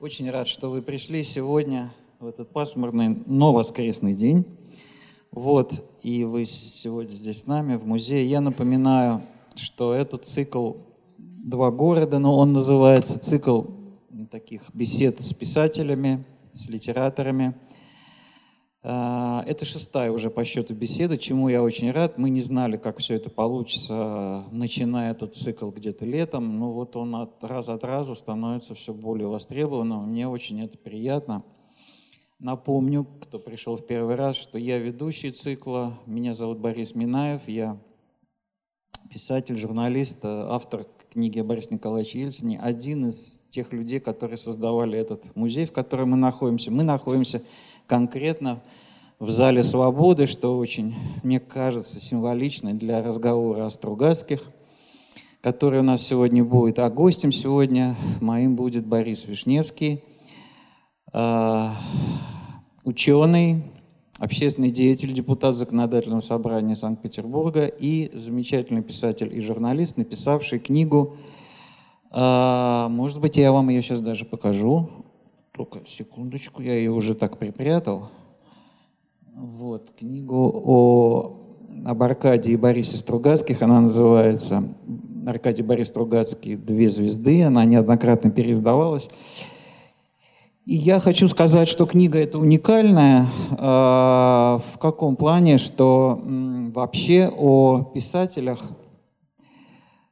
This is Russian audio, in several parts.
Очень рад, что вы пришли сегодня в этот пасмурный, но воскресный день. Вот, и вы сегодня здесь с нами в музее. Я напоминаю, что этот цикл «Два города», но он называется цикл таких бесед с писателями, с литераторами – это шестая уже по счету беседа, чему я очень рад. Мы не знали, как все это получится, начиная этот цикл где-то летом. Но вот он от, раз от разу становится все более востребованным. Мне очень это приятно. Напомню, кто пришел в первый раз, что я ведущий цикла. Меня зовут Борис Минаев. Я писатель, журналист, автор книги о Борисе Николаевиче Ельцине. Один из тех людей, которые создавали этот музей, в котором мы находимся. Мы находимся конкретно в Зале Свободы, что очень, мне кажется, символично для разговора о Стругацких, который у нас сегодня будет. А гостем сегодня моим будет Борис Вишневский, а, ученый, общественный деятель, депутат Законодательного собрания Санкт-Петербурга и замечательный писатель и журналист, написавший книгу, а, может быть, я вам ее сейчас даже покажу, только секундочку, я ее уже так припрятал. Вот, книгу о, об Аркадии и Борисе Стругацких, она называется «Аркадий Борис Стругацкий. Две звезды», она неоднократно переиздавалась. И я хочу сказать, что книга эта уникальная. Э, в каком плане, что м, вообще о писателях –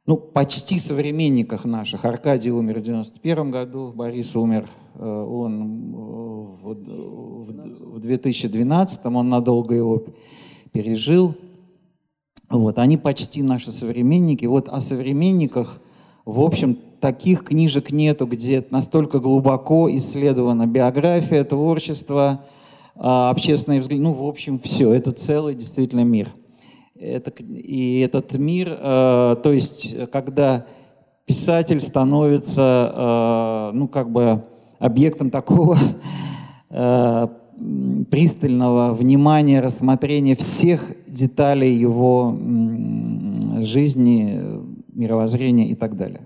ну, почти современниках наших. Аркадий умер в 91 году, Борис умер, он в 2012, он надолго его пережил. Вот, они почти наши современники. Вот о современниках, в общем, таких книжек нету, где настолько глубоко исследована биография, творчество, а, общественные взгляды. Ну, в общем, все. Это целый действительно мир – это, и этот мир, э, то есть когда писатель становится, э, ну, как бы объектом такого э, пристального внимания, рассмотрения всех деталей его жизни, мировоззрения и так далее.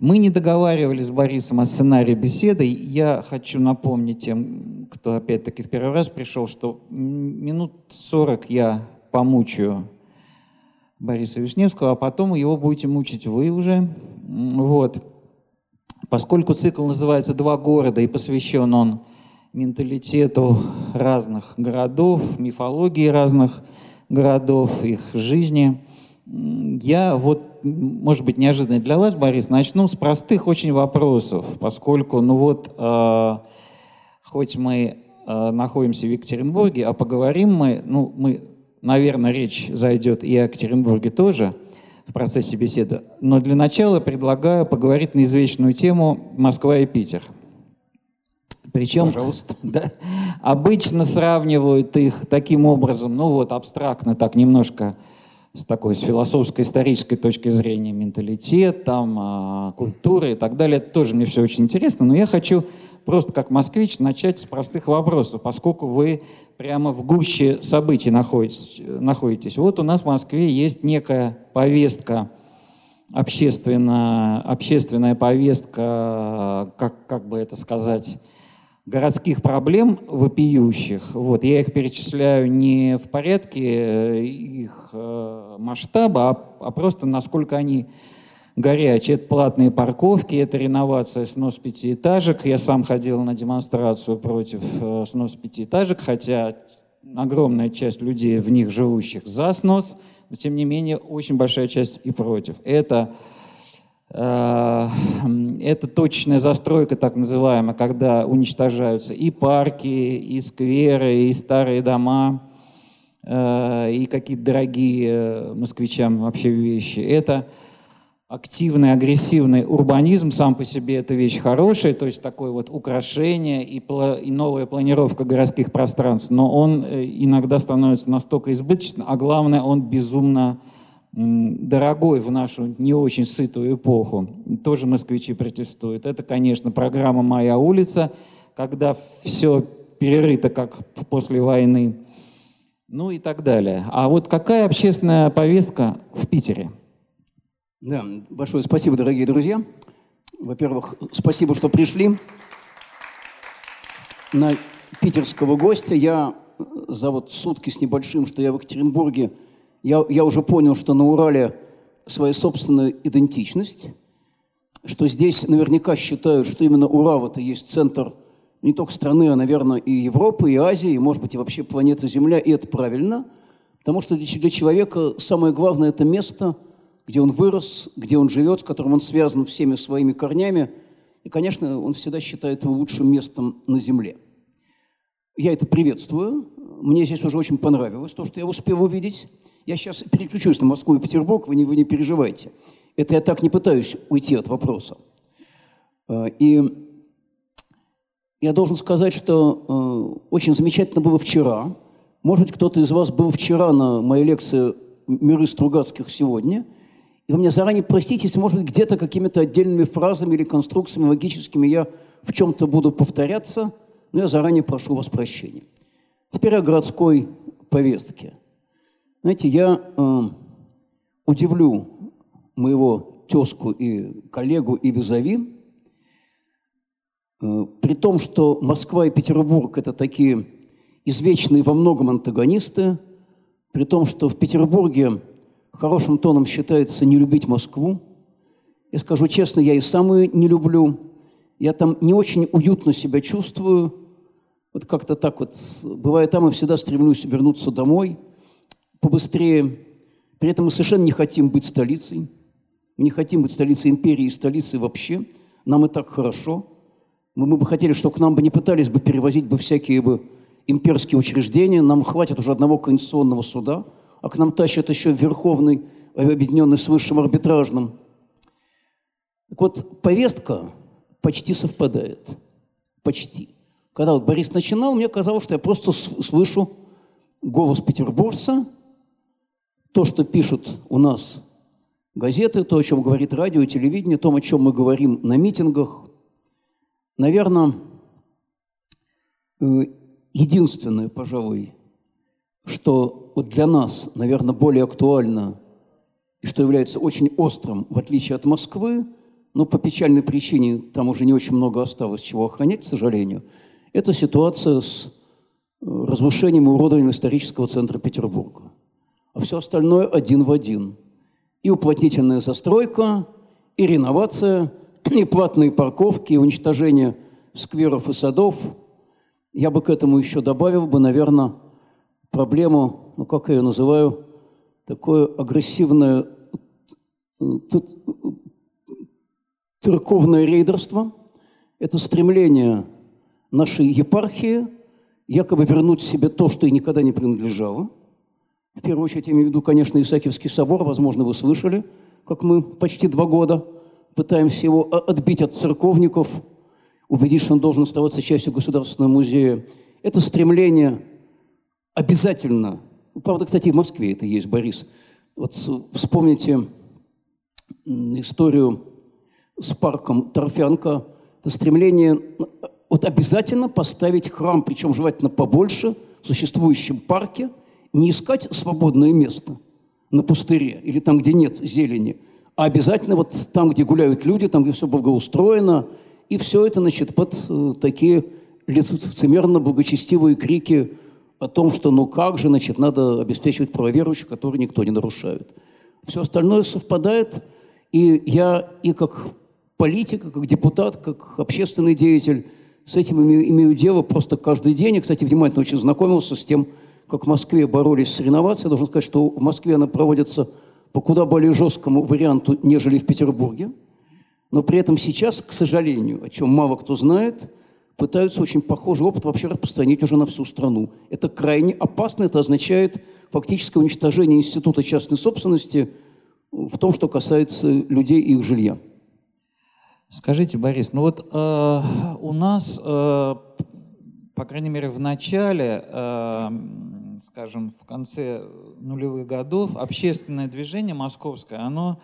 Мы не договаривались с Борисом о сценарии беседы. Я хочу напомнить тем, кто опять-таки в первый раз пришел, что минут 40 я помучаю Бориса Вишневского, а потом его будете мучить вы уже. Вот. Поскольку цикл называется «Два города» и посвящен он менталитету разных городов, мифологии разных городов, их жизни, я вот, может быть, неожиданно для вас, Борис, начну с простых очень вопросов, поскольку, ну вот, э, хоть мы э, находимся в Екатеринбурге, а поговорим мы, ну, мы наверное, речь зайдет и о Екатеринбурге тоже в процессе беседы. Но для начала предлагаю поговорить на извечную тему Москва и Питер. Причем, Пожалуйста. Да, обычно сравнивают их таким образом, ну вот абстрактно, так немножко с такой с философской, исторической точки зрения, менталитет, там, а, культура и так далее. Это тоже мне все очень интересно, но я хочу просто как москвич начать с простых вопросов, поскольку вы прямо в гуще событий находитесь. находитесь. Вот у нас в Москве есть некая повестка, общественная, общественная повестка, как, как бы это сказать, городских проблем вопиющих. Вот, я их перечисляю не в порядке их э, масштаба, а, а просто насколько они горячие. Это платные парковки, это реновация снос пятиэтажек. Я сам ходил на демонстрацию против э, снос пятиэтажек, хотя огромная часть людей в них живущих за снос, но тем не менее очень большая часть и против. Это э, это точечная застройка, так называемая, когда уничтожаются и парки, и скверы, и старые дома, э, и какие-то дорогие москвичам вообще вещи. Это активный, агрессивный урбанизм сам по себе это вещь хорошая, то есть такое вот украшение и, и новая планировка городских пространств, но он э, иногда становится настолько избыточным, а главное, он безумно дорогой в нашу не очень сытую эпоху. Тоже москвичи протестуют. Это, конечно, программа «Моя улица», когда все перерыто, как после войны, ну и так далее. А вот какая общественная повестка в Питере – да, большое спасибо, дорогие друзья. Во-первых, спасибо, что пришли. на питерского гостя. Я за вот сутки с небольшим, что я в Екатеринбурге, я, я уже понял, что на Урале своя собственная идентичность, что здесь наверняка считают, что именно Урал – это есть центр не только страны, а, наверное, и Европы, и Азии, и, может быть, и вообще планеты Земля, и это правильно, потому что для человека самое главное – это место, где он вырос, где он живет, с которым он связан всеми своими корнями, и, конечно, он всегда считает его лучшим местом на Земле. Я это приветствую. Мне здесь уже очень понравилось то, что я успел увидеть. Я сейчас переключусь на Москву и Петербург, вы не, вы не переживайте. Это я так не пытаюсь уйти от вопроса. Э, и я должен сказать, что э, очень замечательно было вчера. Может быть, кто-то из вас был вчера на моей лекции «Миры Стругацких сегодня». И вы меня заранее простите, если, может быть, где-то какими-то отдельными фразами или конструкциями логическими я в чем-то буду повторяться, но я заранее прошу вас прощения. Теперь о городской повестке. Знаете, я э, удивлю моего тезку и коллегу и визави, э, при том, что Москва и Петербург – это такие извечные во многом антагонисты, при том, что в Петербурге хорошим тоном считается не любить Москву. Я скажу честно, я и сам ее не люблю. Я там не очень уютно себя чувствую. Вот как-то так вот. Бывая там, я всегда стремлюсь вернуться домой побыстрее. При этом мы совершенно не хотим быть столицей. Мы не хотим быть столицей империи и столицей вообще. Нам и так хорошо. Мы, мы бы хотели, чтобы к нам бы не пытались бы перевозить бы всякие бы имперские учреждения. Нам хватит уже одного конституционного суда – а к нам тащат еще Верховный, объединенный с высшим арбитражным. Так вот, повестка почти совпадает. Почти. Когда вот Борис начинал, мне казалось, что я просто слышу голос петербуржца, то, что пишут у нас газеты, то, о чем говорит радио и телевидение, то, о чем мы говорим на митингах. Наверное, э, единственное, пожалуй, что вот для нас, наверное, более актуально и что является очень острым, в отличие от Москвы, но по печальной причине там уже не очень много осталось чего охранять, к сожалению, это ситуация с э, разрушением и уродованием исторического центра Петербурга. А все остальное один в один. И уплотнительная застройка, и реновация, и платные парковки, и уничтожение скверов и садов. Я бы к этому еще добавил бы, наверное, проблему, ну как я ее называю, такое агрессивное э, церковное рейдерство. Это стремление нашей епархии якобы вернуть себе то, что и никогда не принадлежало. В первую очередь я имею в виду, конечно, Исаакиевский собор, возможно, вы слышали, как мы почти два года пытаемся его отбить от церковников, убедить, что он должен оставаться частью Государственного музея. Это стремление обязательно, правда, кстати, в Москве это есть, Борис, вот вспомните историю с парком Торфянка, это стремление вот обязательно поставить храм, причем желательно побольше, в существующем парке, не искать свободное место на пустыре или там, где нет зелени, а обязательно вот там, где гуляют люди, там, где все благоустроено, и все это, значит, под э, такие лицемерно благочестивые крики о том, что ну как же, значит, надо обеспечивать правоверующих, которые никто не нарушает. Все остальное совпадает, и я и как политик, и как депутат, как общественный деятель с этим имею, имею дело просто каждый день. Я, кстати, внимательно очень знакомился с тем, как в Москве боролись с реновацией. Я должен сказать, что в Москве она проводится по куда более жесткому варианту, нежели в Петербурге. Но при этом сейчас, к сожалению, о чем мало кто знает – пытаются очень похожий опыт вообще распространить уже на всю страну. Это крайне опасно, это означает фактическое уничтожение института частной собственности в том, что касается людей и их жилья. Скажите, Борис, ну вот э, у нас, э, по крайней мере, в начале, э, скажем, в конце нулевых годов, общественное движение московское, оно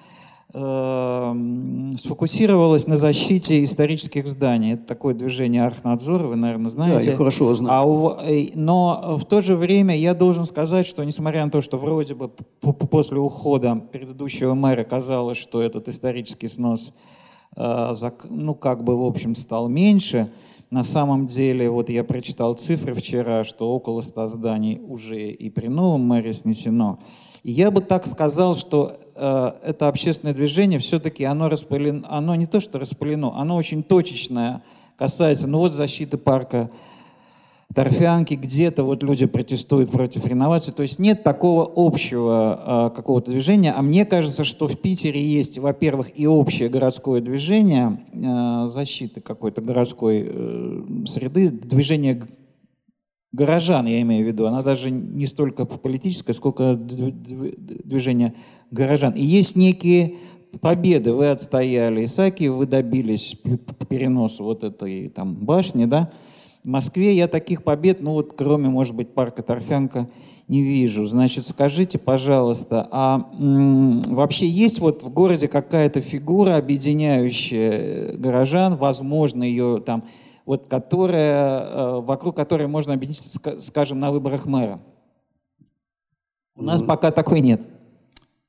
сфокусировалась на защите исторических зданий. Это такое движение Архнадзора, вы, наверное, знаете. Да, я хорошо знаю. А у, э, но в то же время я должен сказать, что несмотря на то, что вроде бы после ухода предыдущего мэра казалось, что этот исторический снос, э, ну, как бы, в общем, стал меньше, На самом деле, вот я прочитал цифры вчера, что около 100 зданий уже и при новом мэре снесено. И я бы так сказал, что это общественное движение все-таки оно распылено, оно не то что распылено, оно очень точечное, касается, ну вот защиты парка торфянки, где-то вот люди протестуют против реновации. То есть нет такого общего э, какого-то движения. А мне кажется, что в Питере есть, во-первых, и общее городское движение э, защиты какой-то городской э, среды, движение горожан, я имею в виду. Она даже не столько политическая, сколько движение горожан. И есть некие победы. Вы отстояли Исаки, вы добились переноса вот этой там башни, да, в Москве я таких побед, ну вот кроме, может быть, парка Торфянка, не вижу. Значит, скажите, пожалуйста, а м, вообще есть вот в городе какая-то фигура, объединяющая горожан, возможно, ее там, вот которая, э, вокруг которой можно объединиться, скажем, на выборах мэра? У нас ну, пока такой нет.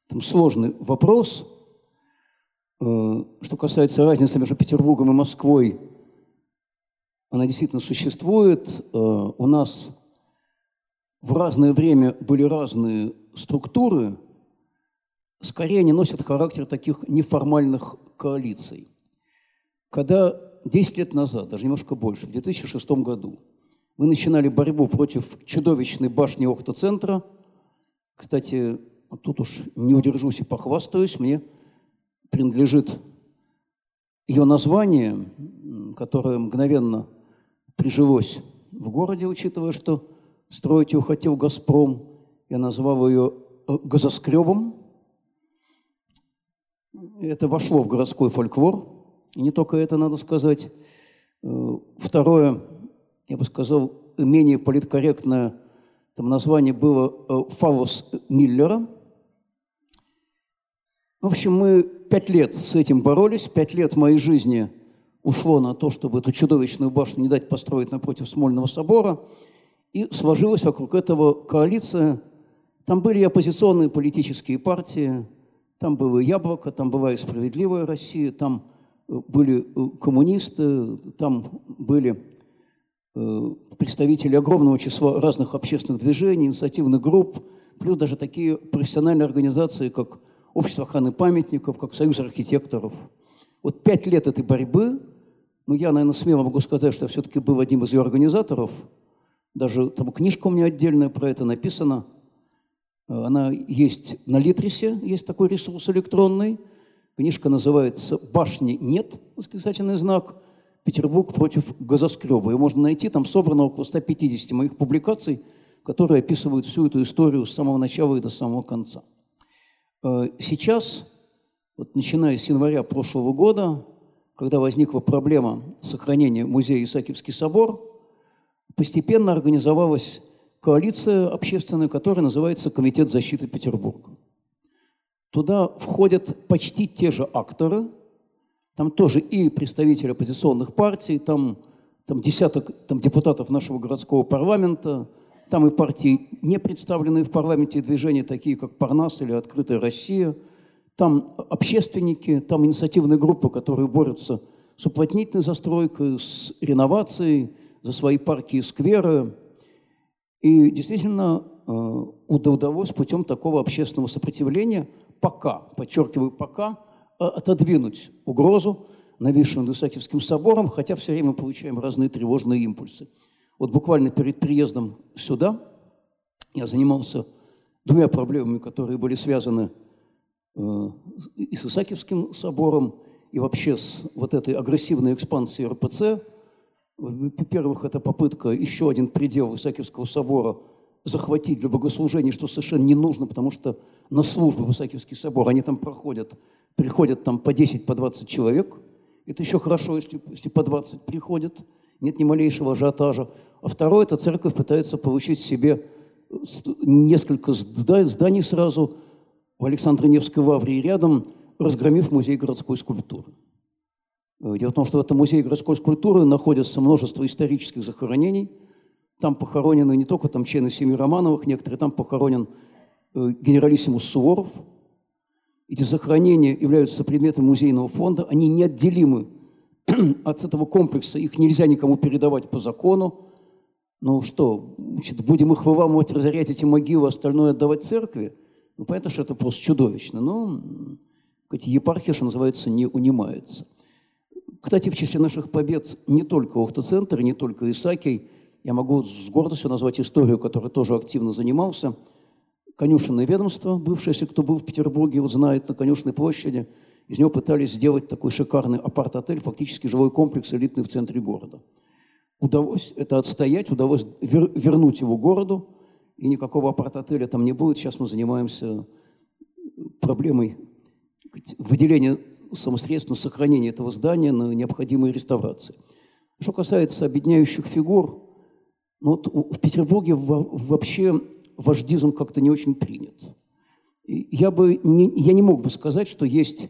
Там сложный вопрос. Э, что касается разницы между Петербургом и Москвой, она действительно существует. Э, у нас в разное время были разные структуры, скорее они носят характер таких неформальных коалиций. Когда 10 лет назад, даже немножко больше, в 2006 году, мы начинали борьбу против чудовищной башни Охта-центра. Кстати, тут уж не удержусь и похвастаюсь, мне принадлежит ее название, которое мгновенно прижилось в городе, учитывая, что строить ее хотел «Газпром». Я назвал ее э, «газоскребом». Это вошло в городской фольклор. И не только это, надо сказать. Э, второе, я бы сказал, менее политкорректное там название было э, «Фалос Миллера». В общем, мы пять лет с этим боролись, пять лет моей жизни – ушло на то, чтобы эту чудовищную башню не дать построить напротив Смольного собора, и сложилась вокруг этого коалиция. Там были и оппозиционные политические партии, там было «Яблоко», там была и «Справедливая Россия», там э, были э, коммунисты, там были э, представители огромного числа разных общественных движений, инициативных групп, плюс даже такие профессиональные организации, как Общество охраны памятников, как Союз архитекторов. Вот пять лет этой борьбы ну, я, наверное, смело могу сказать, что я все-таки был одним из ее организаторов. Даже там книжка у меня отдельная про это написана. Э, она есть на Литрисе, есть такой ресурс электронный. Книжка называется «Башни нет», восклицательный знак, «Петербург против газоскреба». Ее можно найти, там собрано около 150 моих публикаций, которые описывают всю эту историю с самого начала и до самого конца. Э, сейчас, вот начиная с января прошлого года, когда возникла проблема сохранения музея Исаакиевский собор, постепенно организовалась коалиция общественная, которая называется Комитет защиты Петербурга. Туда входят почти те же акторы, там тоже и представители оппозиционных партий, там, там десяток там депутатов нашего городского парламента, там и партии, не представленные в парламенте, движения, такие как Парнас или Открытая Россия – там общественники, там инициативные группы, которые борются с уплотнительной застройкой, с реновацией, за свои парки и скверы. И действительно э, удалось путем такого общественного сопротивления пока, подчеркиваю, пока, э, отодвинуть угрозу, нависшую над Исаакиевским собором, хотя все время получаем разные тревожные импульсы. Вот буквально перед приездом сюда я занимался двумя проблемами, которые были связаны Э, и с Исаакиевским собором, и вообще с вот этой агрессивной экспансией РПЦ. Во-первых, это попытка еще один предел Исаакиевского собора захватить для богослужения, что совершенно не нужно, потому что на службу в Исаакиевский собор они там проходят, приходят там по 10, по 20 человек. Это еще хорошо, если, если по 20 приходят, нет ни малейшего ажиотажа. А второе, это церковь пытается получить себе несколько зданий сразу – в Александро-Невской лавре и рядом, разгромив музей городской скульптуры. Э, дело в том, что в этом музее городской скульптуры находится множество исторических захоронений. Там похоронены не только там члены семьи Романовых, некоторые там похоронен э, генералиссимус Суворов. Эти захоронения являются предметом музейного фонда, они неотделимы от этого комплекса их нельзя никому передавать по закону. Ну что, значит, будем их выламывать, разорять эти могилы, остальное отдавать церкви? Ну, понятно, что это просто чудовищно, но эти епархия, что называется, не унимается. Кстати, в числе наших побед не только Охта-центр, не только Исакий. Я могу с гордостью назвать историю, которой тоже активно занимался. Конюшенное ведомство, бывшее, если кто был в Петербурге, его знает, на Конюшенной площади. Из него пытались сделать такой шикарный апарт-отель, фактически жилой комплекс элитный в центре города. Удалось это отстоять, удалось вер вернуть его городу, и никакого апарт-отеля там не будет. Сейчас мы занимаемся проблемой выделения самосредственно сохранения этого здания на необходимые реставрации. Что касается объединяющих фигур, ну вот в Петербурге вообще вождизм как-то не очень принят. Я, бы не, я не мог бы сказать, что есть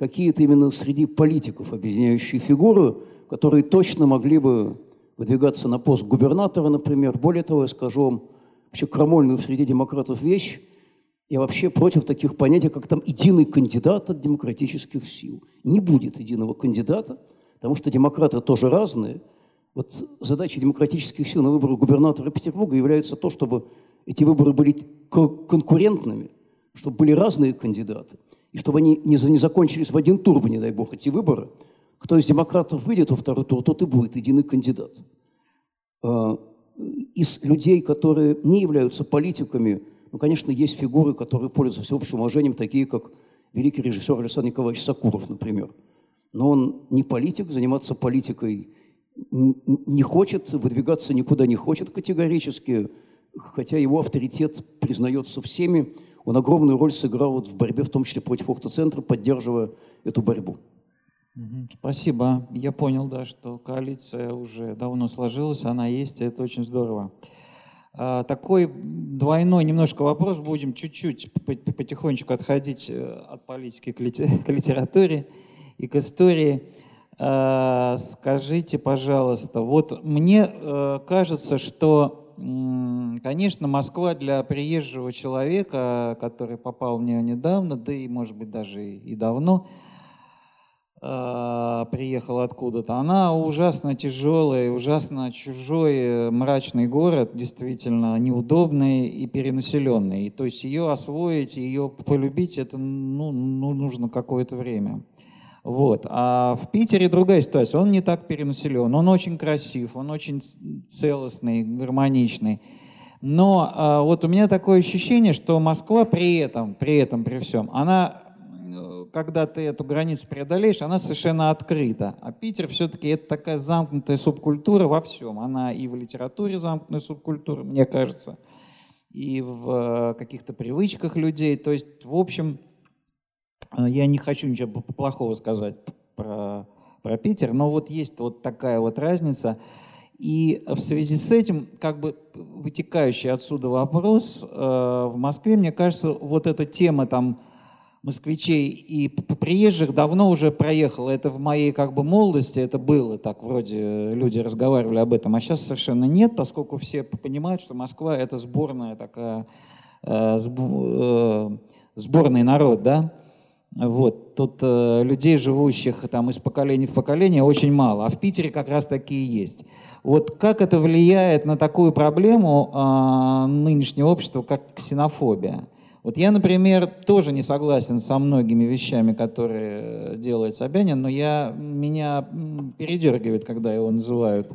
какие-то именно среди политиков объединяющие фигуры, которые точно могли бы выдвигаться на пост губернатора, например. Более того, я скажу вам вообще крамольную среди демократов вещь. Я вообще против таких понятий, как там единый кандидат от демократических сил. Не будет единого кандидата, потому что демократы тоже разные. Вот задача демократических сил на выборы губернатора Петербурга является то, чтобы эти выборы были конкурентными, чтобы были разные кандидаты, и чтобы они не, не закончились в один тур, не дай бог, эти выборы. Кто из демократов выйдет во второй тур, тот и будет единый кандидат. А, из людей, которые не являются политиками, ну, конечно, есть фигуры, которые пользуются всеобщим уважением, такие как великий режиссер Александр Николаевич Сакуров, например. Но он не политик, заниматься политикой не хочет, выдвигаться никуда не хочет категорически, хотя его авторитет признается всеми. Он огромную роль сыграл вот в борьбе, в том числе против Охта-центра, поддерживая эту борьбу. Спасибо. Я понял, да, что коалиция уже давно сложилась, она есть, и это очень здорово. А, такой двойной немножко вопрос, будем чуть-чуть потихонечку отходить э, от политики к литературе и к истории. А, скажите, пожалуйста, вот мне э, кажется, что, конечно, Москва для приезжего человека, который попал в нее недавно, да и, может быть, даже и давно, э, приехала откуда-то, она ужасно тяжелая, ужасно чужой, э, мрачный город, действительно неудобный и перенаселенный. То есть ее освоить, ее полюбить, это ну, ну, нужно какое-то время. Вот. А в Питере другая ситуация. Он не так перенаселен, он очень красив, он очень целостный, гармоничный. Но а, вот у меня такое ощущение, что Москва при этом, при этом, при всем, она когда ты эту границу преодолеешь, она совершенно открыта. А Питер все-таки это такая замкнутая субкультура во всем. Она и в литературе замкнутая субкультура, мне кажется, и в э, каких-то привычках людей. То есть, в общем, э, я не хочу ничего плохого сказать про, про Питер, но вот есть вот такая вот разница. И в связи с этим, как бы вытекающий отсюда вопрос, э, в Москве, мне кажется, вот эта тема там москвичей и приезжих давно уже проехало. Это в моей как бы молодости это было так, вроде люди разговаривали об этом, а сейчас совершенно нет, поскольку все понимают, что Москва это сборная такая, э, э, сборный народ, да, вот, тут э, людей, живущих там из поколения в поколение, очень мало, а в Питере как раз такие есть. Вот как это влияет на такую проблему э, нынешнего общества, как ксенофобия? Вот я, например, тоже не согласен со многими вещами, которые делает Собянин, но я, меня передергивает, когда его называют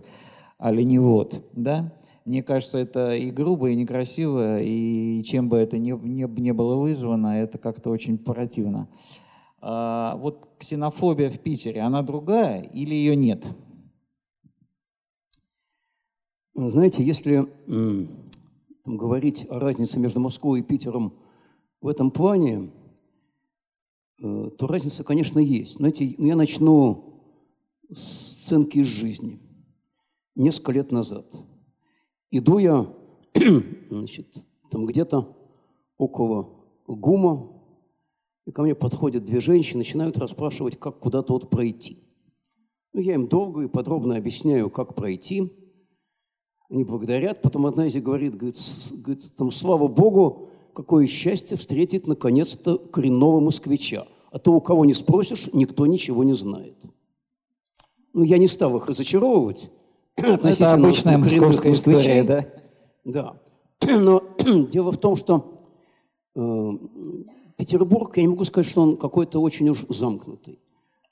оленевод, да? Мне кажется, это и грубо, и некрасиво, и чем бы это ни, ни, ни было вызвано, это как-то очень противно. А вот ксенофобия в Питере, она другая или ее нет? Знаете, если там, говорить о разнице между Москвой и Питером – в этом плане, э, то разница, конечно, есть. Знаете, ну, я начну с сценки из жизни. Несколько лет назад. Иду я, значит, там где-то около ГУМа, и ко мне подходят две женщины, начинают расспрашивать, как куда-то вот пройти. Ну, я им долго и подробно объясняю, как пройти. Они благодарят. Потом одна из них говорит, говорит, говорит там, слава Богу, какое счастье встретить наконец-то коренного москвича. А то, у кого не спросишь, никто ничего не знает. Ну, я не стал их разочаровывать. Это обычная московская история, да? Да. Но дело в том, что э, Петербург, я не могу сказать, что он какой-то очень уж замкнутый.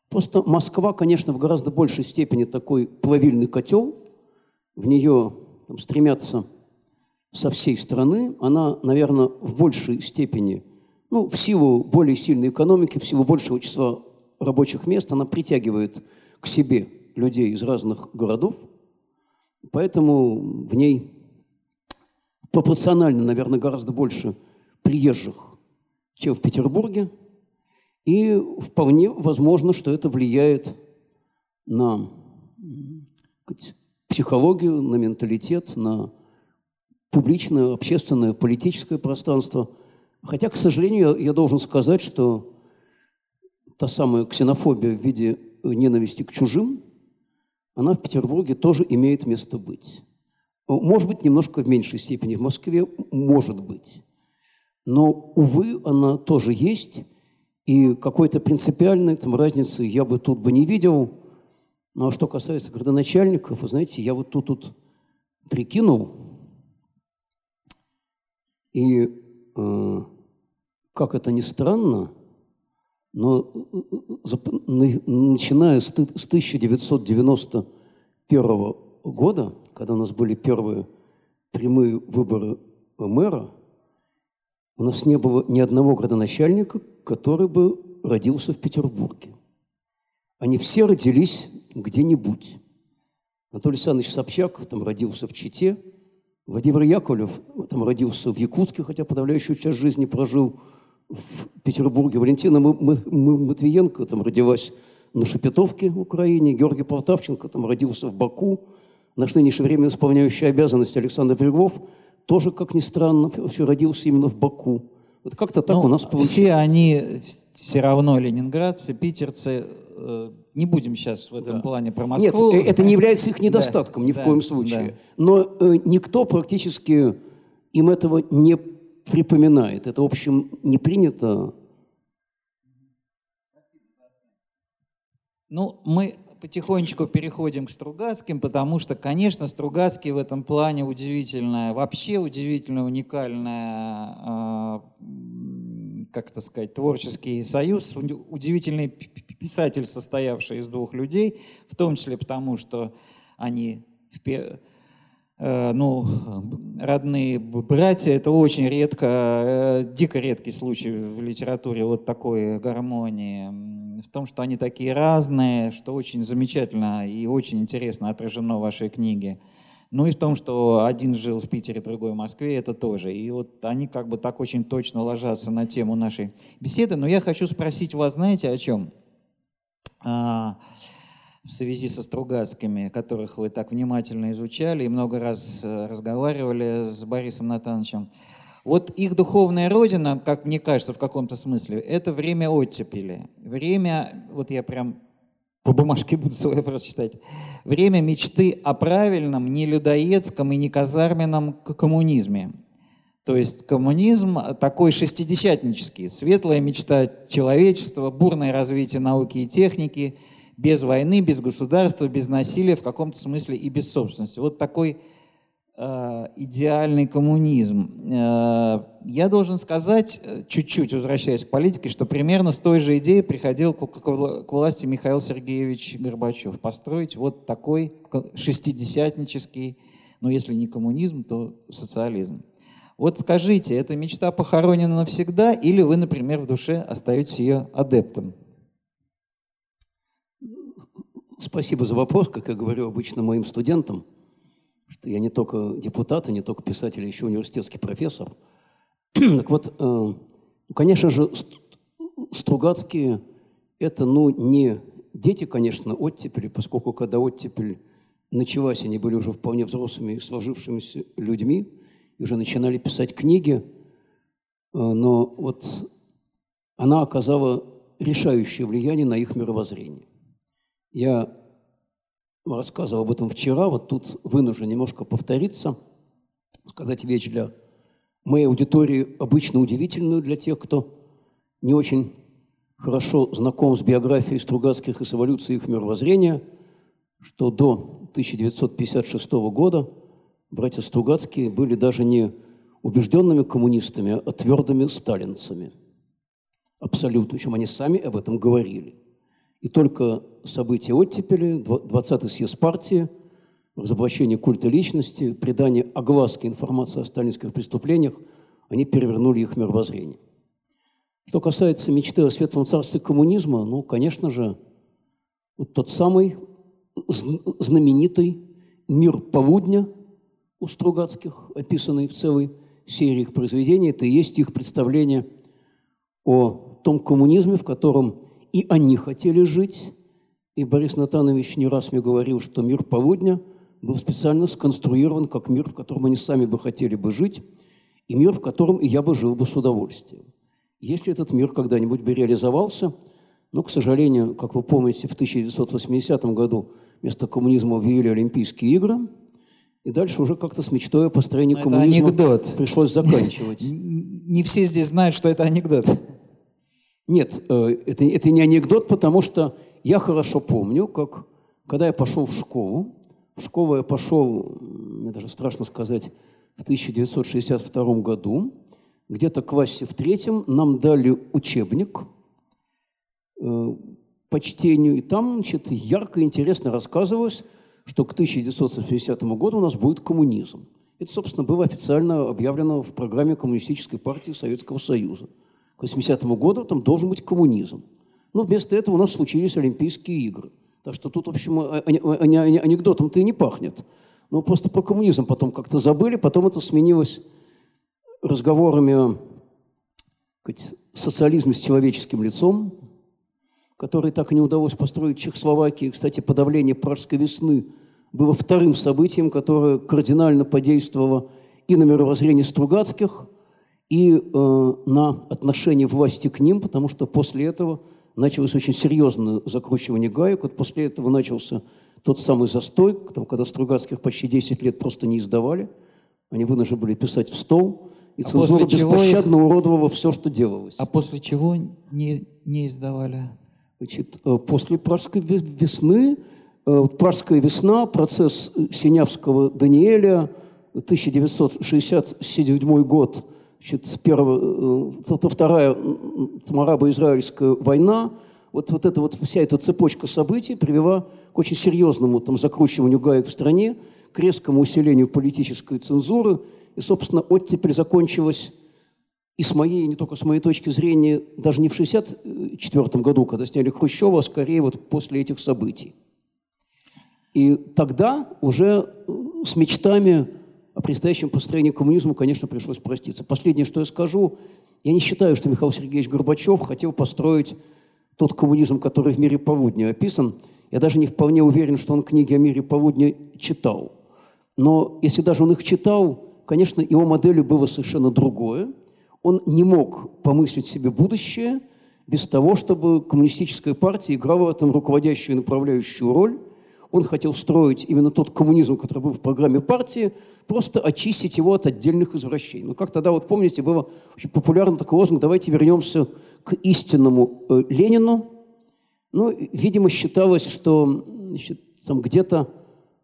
Просто Москва, конечно, в гораздо большей степени такой плавильный котел. В нее там, стремятся со всей страны. Она, наверное, в большей степени, ну, в силу более сильной экономики, в силу большего числа рабочих мест, она притягивает к себе людей из разных городов. Поэтому в ней пропорционально, наверное, гораздо больше приезжих, чем в Петербурге. И вполне возможно, что это влияет на психологию, на менталитет, на публичное, общественное, политическое пространство. Хотя, к сожалению, я должен сказать, что та самая ксенофобия в виде ненависти к чужим, она в Петербурге тоже имеет место быть. Может быть, немножко в меньшей степени в Москве, может быть. Но, увы, она тоже есть, и какой-то принципиальной там, разницы я бы тут бы не видел. Ну а что касается градоначальников, вы знаете, я вот тут, тут прикинул, и э, как это ни странно, но э, начиная с 1991 года, когда у нас были первые прямые выборы мэра, у нас не было ни одного градоначальника, который бы родился в Петербурге. Они все родились где-нибудь. Анатолий Александрович Собчак там родился в Чите, Владимир Яковлев там родился в Якутске, хотя подавляющую часть жизни прожил в Петербурге. Валентина Матвиенко там родилась на Шепетовке в Украине, Георгий Полтавченко там родился в Баку, наш нынешний время исполняющий обязанности Александр Петров тоже, как ни странно, все родился именно в Баку. Вот как-то так ну, у нас получилось. Все они все равно ленинградцы, питерцы. Э, не будем сейчас в этом да. плане про Москву. Нет, э, это не является их недостатком да, ни в да, коем случае. Да. Но э, никто практически им этого не припоминает. Это, в общем, не принято. Ну, мы потихонечку переходим к Стругацким, потому что, конечно, Стругацкие в этом плане удивительная, вообще удивительная, уникальная, а, как это сказать, творческий союз, удивительный писатель, состоявший из двух людей, в том числе потому, что они в ну, родные братья, это очень редко, э, дико редкий случай в литературе вот такой гармонии. В том, что они такие разные, что очень замечательно и очень интересно отражено в вашей книге. Ну и в том, что один жил в Питере, другой в Москве, это тоже. И вот они как бы так очень точно ложатся на тему нашей беседы. Но я хочу спросить вас, знаете, о чем? В связи со Стругацкими, которых вы так внимательно изучали и много раз э, разговаривали с Борисом Натановичем. Вот их духовная родина, как мне кажется, в каком-то смысле, это время оттепели. Время, вот я прям по бумажке буду свой вопрос читать. Время мечты о правильном, не людоедском и не казарменном коммунизме. То есть коммунизм такой шестидесятнический, светлая мечта человечества, бурное развитие науки и техники – без войны, без государства, без насилия, в каком-то смысле и без собственности. Вот такой э, идеальный коммунизм. Э, я должен сказать, э, чуть-чуть возвращаясь к политике, что примерно с той же идеей приходил к, к, власти Михаил Сергеевич Горбачев. Построить вот такой шестидесятнический, ну если не коммунизм, то социализм. Вот скажите, эта мечта похоронена навсегда или вы, например, в душе остаетесь ее адептом? Спасибо за вопрос. Как я говорю обычно моим студентам, что я не только депутат, и не только писатель, а еще университетский профессор. так вот, э, конечно же, Стругацкие – это ну, не дети, конечно, оттепели, поскольку когда оттепель началась, они были уже вполне взрослыми и сложившимися людьми, и уже начинали писать книги, э, но вот она оказала решающее влияние на их мировоззрение. Я рассказывал об этом вчера, вот тут вынужден немножко повториться, сказать вещь для моей аудитории, обычно удивительную для тех, кто не очень хорошо знаком с биографией Стругацких и с эволюцией их мировоззрения. что до 1956 года братья Стругацкие были даже не убежденными коммунистами, а твердыми сталинцами. Абсолютно. Причем они сами об этом говорили. И только события оттепели, 20-й съезд партии, разоблачение культа личности, придание огласки информации о сталинских преступлениях, они перевернули их мировоззрение. Что касается мечты о светлом царстве коммунизма, ну, конечно же, вот тот самый знаменитый мир полудня у Стругацких, описанный в целой серии их произведений, это и есть их представление о том коммунизме, в котором и они хотели жить. И Борис Натанович не раз мне говорил, что мир полудня был специально сконструирован как мир, в котором они сами бы хотели бы жить, и мир, в котором и я бы жил бы с удовольствием. Если этот мир когда-нибудь бы реализовался, но, к сожалению, как вы помните, в 1980 году вместо коммунизма ввели Олимпийские игры, и дальше уже как-то с мечтой о построении коммунизма анекдот. пришлось заканчивать. Не все здесь знают, что это анекдот. Нет, э, это, это не анекдот, потому что я хорошо помню, как когда я пошел в школу, в школу я пошел, мне даже страшно сказать, в 1962 году, где-то в классе в третьем нам дали учебник э, по чтению, и там значит, ярко и интересно рассказывалось, что к 1970 году у нас будет коммунизм. Это, собственно, было официально объявлено в программе Коммунистической партии Советского Союза. К 80 году там должен быть коммунизм. Но вместо этого у нас случились Олимпийские игры. Так что тут, в общем, а, а, а, анекдотом-то и не пахнет. Но просто про коммунизм потом как-то забыли, потом это сменилось разговорами сказать, социализме с человеческим лицом, который так и не удалось построить в Чехословакии. Кстати, подавление Пражской весны было вторым событием, которое кардинально подействовало и на мировоззрение Стругацких, и э, на отношение власти к ним, потому что после этого началось очень серьезное закручивание гаек. Вот после этого начался тот самый застой, там, когда Стругацких почти 10 лет просто не издавали. Они вынуждены были писать в стол. И а цензура беспощадно их... уродовала все, что делалось. А после чего не, не издавали? Значит, э, после Пражской весны, э, Пражская весна, процесс Синявского Даниэля, 1967 год, значит, первая, э, вторая самарабо-израильская война, вот, вот эта вот вся эта цепочка событий привела к очень серьезному там, закручиванию гаек в стране, к резкому усилению политической цензуры. И, собственно, оттепель закончилась и с моей, и не только с моей точки зрения, даже не в 1964 году, когда сняли Хрущева, а скорее вот после этих событий. И тогда уже э, с мечтами о предстоящем построении коммунизма, конечно, пришлось проститься. Последнее, что я скажу, я не считаю, что Михаил Сергеевич Горбачев хотел построить тот коммунизм, который в «Мире полудня» описан. Я даже не вполне уверен, что он книги о «Мире полудня» читал. Но если даже он их читал, конечно, его моделью было совершенно другое – он не мог помыслить себе будущее без того, чтобы коммунистическая партия играла в этом руководящую и направляющую роль. Он хотел строить именно тот коммунизм, который был в программе партии, просто очистить его от отдельных извращений. Ну, как тогда, вот помните, было очень популярно такой лозунг «давайте вернемся к истинному э, Ленину». Ну, видимо, считалось, что значит, там где-то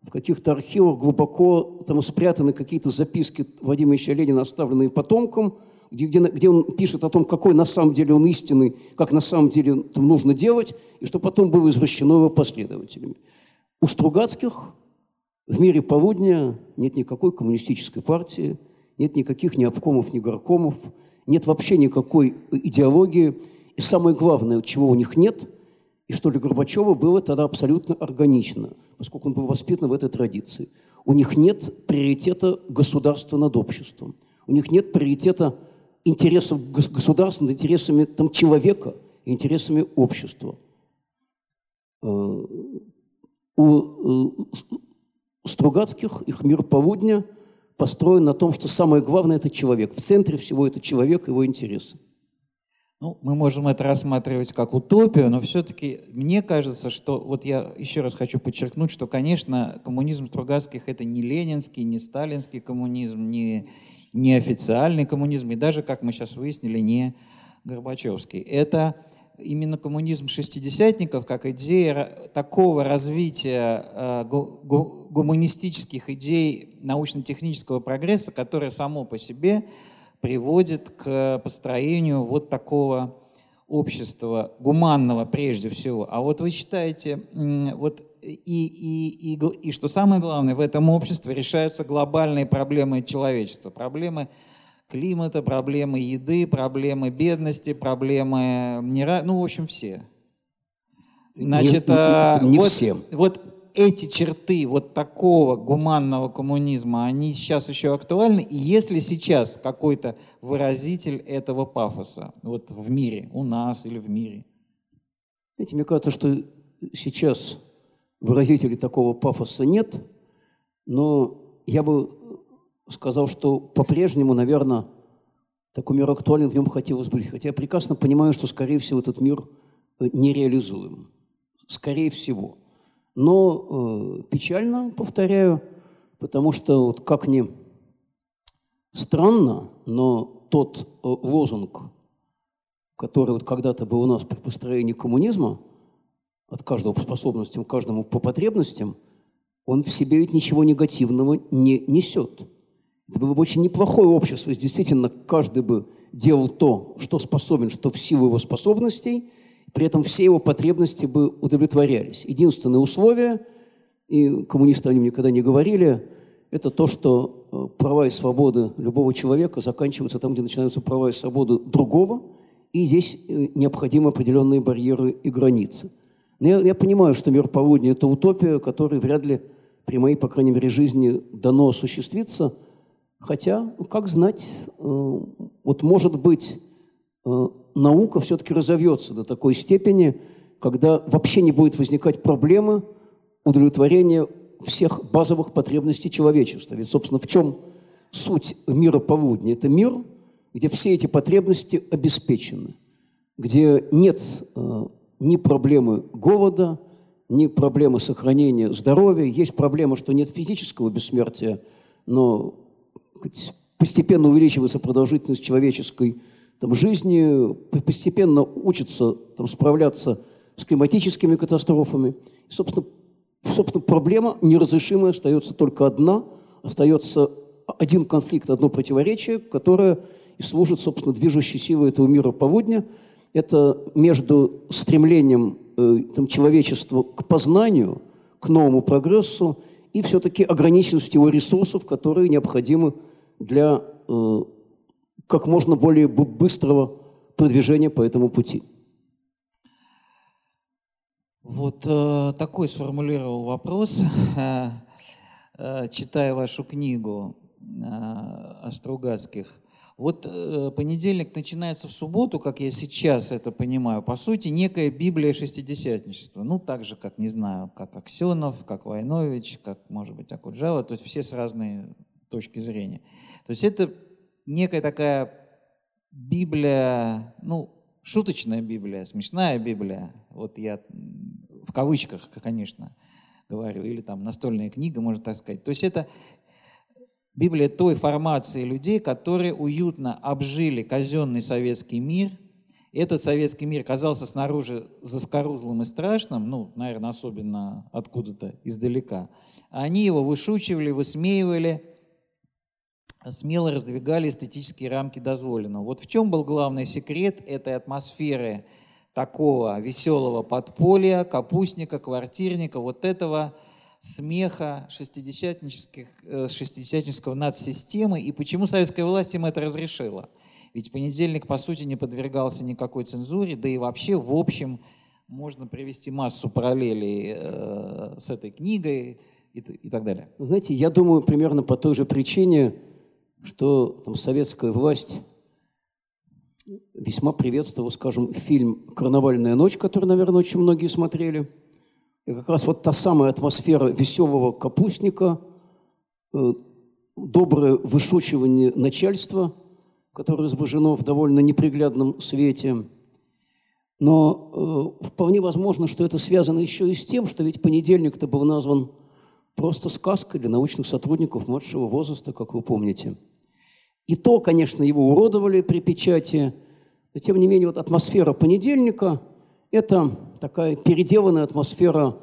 в каких-то архивах глубоко там спрятаны какие-то записки Владимира Ильича Ленина, оставленные потомкам – где, где, где он пишет о том, какой на самом деле он истинный, как на самом деле там нужно делать, и что потом было извращено его последователями. У Стругацких в мире полудня нет никакой коммунистической партии, нет никаких ни обкомов, ни горкомов, нет вообще никакой идеологии. И самое главное, чего у них нет, и что для Горбачева было тогда абсолютно органично, поскольку он был воспитан в этой традиции. У них нет приоритета государства над обществом. У них нет приоритета интересов государства над интересами там, человека и интересами общества. Э, у Стругацких их мир полудня построен на том, что самое главное – это человек. В центре всего это человек его интересы. Ну, мы можем это рассматривать как утопию, но все-таки мне кажется, что вот я еще раз хочу подчеркнуть, что, конечно, коммунизм Стругацких – это не ленинский, не сталинский коммунизм, не, не официальный коммунизм, и даже, как мы сейчас выяснили, не Горбачевский. Это именно коммунизм шестидесятников как идея такого развития э, гуманистических идей научно-технического прогресса, которое само по себе приводит к построению вот такого общества, гуманного прежде всего. А вот вы считаете, вот и, и, и, и что самое главное, в этом обществе решаются глобальные проблемы человечества, проблемы климата, проблемы еды, проблемы бедности, проблемы нера... ну, в общем, все. Значит, не, не, не вот, всем. вот эти черты вот такого гуманного коммунизма, они сейчас еще актуальны? И если сейчас какой-то выразитель этого пафоса вот в мире, у нас или в мире? Знаете, мне кажется, что сейчас выразителей такого пафоса нет, но я бы сказал, что по-прежнему, наверное, такой мир актуален, в нем хотелось быть. Хотя я прекрасно понимаю, что, скорее всего, этот мир э, нереализуем. Скорее всего. Но э, печально, повторяю, потому что, вот как ни странно, но тот э, лозунг, который вот когда-то был у нас при построении коммунизма, от каждого по способностям, каждому по потребностям, он в себе ведь ничего негативного не несет. Это было бы очень неплохое общество, если действительно каждый бы делал то, что способен, что в силу его способностей, при этом все его потребности бы удовлетворялись. Единственное условие, и коммунисты о нем никогда не говорили, это то, что э, права и свободы любого человека заканчиваются там, где начинаются права и свободы другого, и здесь э, необходимы определенные барьеры и границы. Но я, я понимаю, что мир полудня – это утопия, которой вряд ли при моей, по крайней мере, жизни дано осуществиться. Хотя, как знать, э, вот может быть, э, наука все-таки разовьется до такой степени, когда вообще не будет возникать проблемы удовлетворения всех базовых потребностей человечества. Ведь, собственно, в чем суть мира полудня? Это мир, где все эти потребности обеспечены, где нет э, ни проблемы голода, ни проблемы сохранения здоровья. Есть проблема, что нет физического бессмертия, но постепенно увеличивается продолжительность человеческой там, жизни, постепенно учится там, справляться с климатическими катастрофами. И, собственно, собственно, проблема неразрешимая остается только одна, остается один конфликт, одно противоречие, которое и служит, собственно, движущей силой этого мира полудня – это между стремлением э, там, человечества к познанию, к новому прогрессу и все-таки ограниченностью его ресурсов, которые необходимы для э, как можно более быстрого продвижения по этому пути. Вот э, такой сформулировал вопрос, э, э, читая вашу книгу э, о Стругацких. Вот э, понедельник начинается в субботу, как я сейчас это понимаю, по сути, некая Библия шестидесятничества. Ну, так же, как, не знаю, как Аксенов, как Войнович, как, может быть, Акуджава, то есть все с разной точки зрения. То есть это некая такая Библия, ну, шуточная Библия, смешная Библия, вот я в кавычках, конечно, говорю, или там настольная книга, можно так сказать. То есть это Библия той формации людей, которые уютно обжили казенный советский мир. Этот советский мир казался снаружи заскорузлым и страшным, ну, наверное, особенно откуда-то издалека. Они его вышучивали, высмеивали, смело раздвигали эстетические рамки дозволенного. Вот в чем был главный секрет этой атмосферы такого веселого подполья, капустника, квартирника, вот этого – смеха шестидесятнических, э, шестидесятнического надсистемы и почему советская власть им это разрешила. Ведь понедельник, по сути, не подвергался никакой цензуре, да и вообще, в общем, можно привести массу параллелей э, с этой книгой и, и так далее. Знаете, я думаю, примерно по той же причине, что там, советская власть весьма приветствовала, скажем, фильм «Карнавальная ночь», который, наверное, очень многие смотрели – и как раз вот та самая атмосфера веселого капустника, э, доброе вышучивание начальства, которое изображено в довольно неприглядном свете. Но э, вполне возможно, что это связано еще и с тем, что ведь понедельник-то был назван просто сказкой для научных сотрудников младшего возраста, как вы помните. И то, конечно, его уродовали при печати, но тем не менее вот атмосфера понедельника – Это такая переделанная атмосфера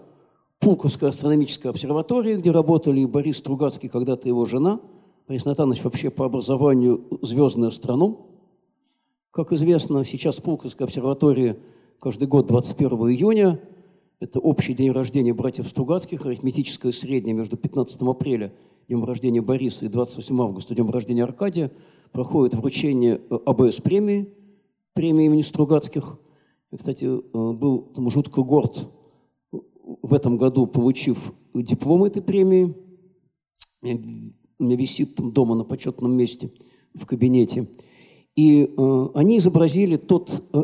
Пулковской астрономической обсерватории, где работали и Борис Стругацкий, когда-то его жена. Борис Натанович вообще по образованию звездный астроном. Как известно, сейчас в Пулковской обсерватории каждый год 21 июня это общий день рождения братьев Стругацких, арифметическое среднее между 15 апреля, днем рождения Бориса, и 28 августа, днем рождения Аркадия, проходит вручение э, АБС-премии, премии имени Стругацких. Я, кстати, э, был там жутко горд в этом году, получив диплом этой премии. У меня висит там дома на почетном месте в кабинете. И э, они изобразили тот э,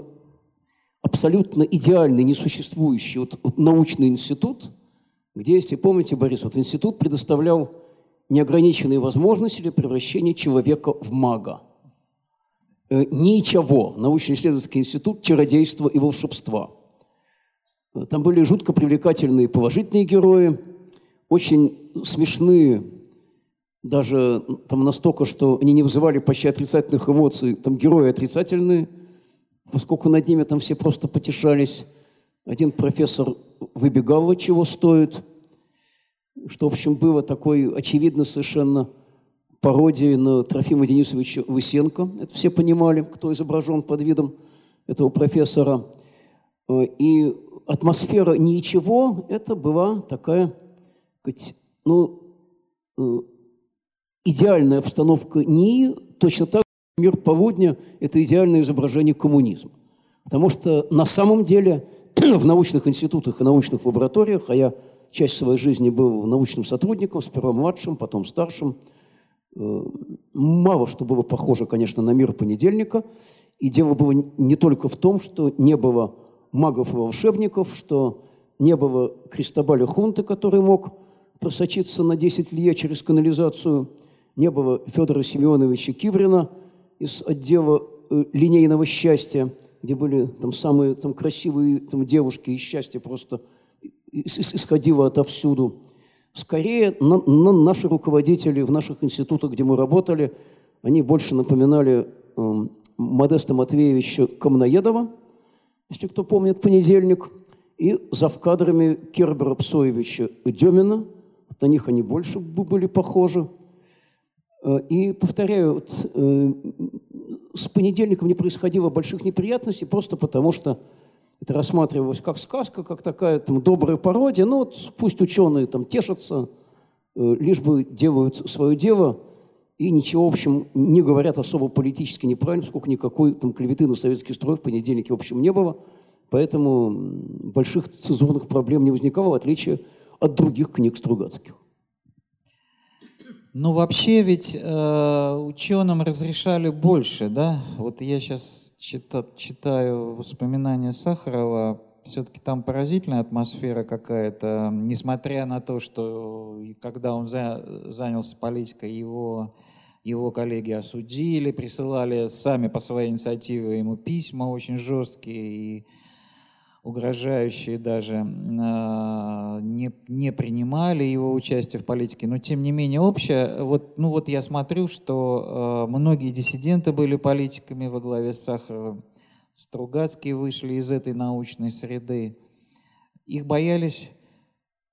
абсолютно идеальный, несуществующий вот, вот научный институт, где, если помните, Борис, вот институт предоставлял неограниченные возможности для превращения человека в мага. Э, ничего. Научно-исследовательский институт чародейства и волшебства. Э, там были жутко привлекательные положительные герои, очень смешные, даже там настолько, что они не вызывали почти отрицательных эмоций, там герои отрицательные – поскольку над ними там все просто потешались. Один профессор выбегал, от чего стоит, что, в общем, было такой очевидно совершенно пародией на Трофима Денисовича Лысенко. Это все понимали, кто изображен под видом этого профессора. И атмосфера ничего, это была такая, ну, э, идеальная обстановка НИИ, точно так Мир полудня – это идеальное изображение коммунизма. Потому что на самом деле в научных институтах и научных лабораториях, а я часть своей жизни был научным сотрудником, сперва младшим, потом старшим, э, мало что было похоже, конечно, на мир понедельника. И дело было не только в том, что не было магов и волшебников, что не было Кристобаля Хунта, который мог просочиться на 10 лье через канализацию, не было Федора Семеновича Киврина – из отдела э, линейного счастья, где были там самые там, красивые там, девушки, и счастье просто исходило отовсюду. Скорее, на, на наши руководители в наших институтах, где мы работали, они больше напоминали э, Модеста Матвеевича Камноедова, если кто помнит, понедельник, и завкадрами Кербера Псоевича Демина. На них они больше были похожи. Э, и, повторяю, вот, э, с понедельником не происходило больших неприятностей, просто потому что это рассматривалось как сказка, как такая там, добрая пародия. Ну вот пусть ученые там тешатся, э, лишь бы делают свое дело и ничего, в общем, не говорят особо политически неправильно, сколько никакой там клеветы на советский строй в понедельнике, в общем, не было. Поэтому больших цензурных проблем не возникало, в отличие от других книг Стругацких. Ну, вообще ведь э, ученым разрешали больше, да? Вот я сейчас чита, читаю воспоминания Сахарова, все-таки там поразительная атмосфера какая-то, несмотря на то, что когда он за, занялся политикой, его, его коллеги осудили, присылали сами по своей инициативе ему письма очень жесткие, и угрожающие даже, а, не, не принимали его участие в политике, но тем не менее общее, вот, ну вот я смотрю, что а, многие диссиденты были политиками во главе с Сахаровым, Стругацкие вышли из этой научной среды, их боялись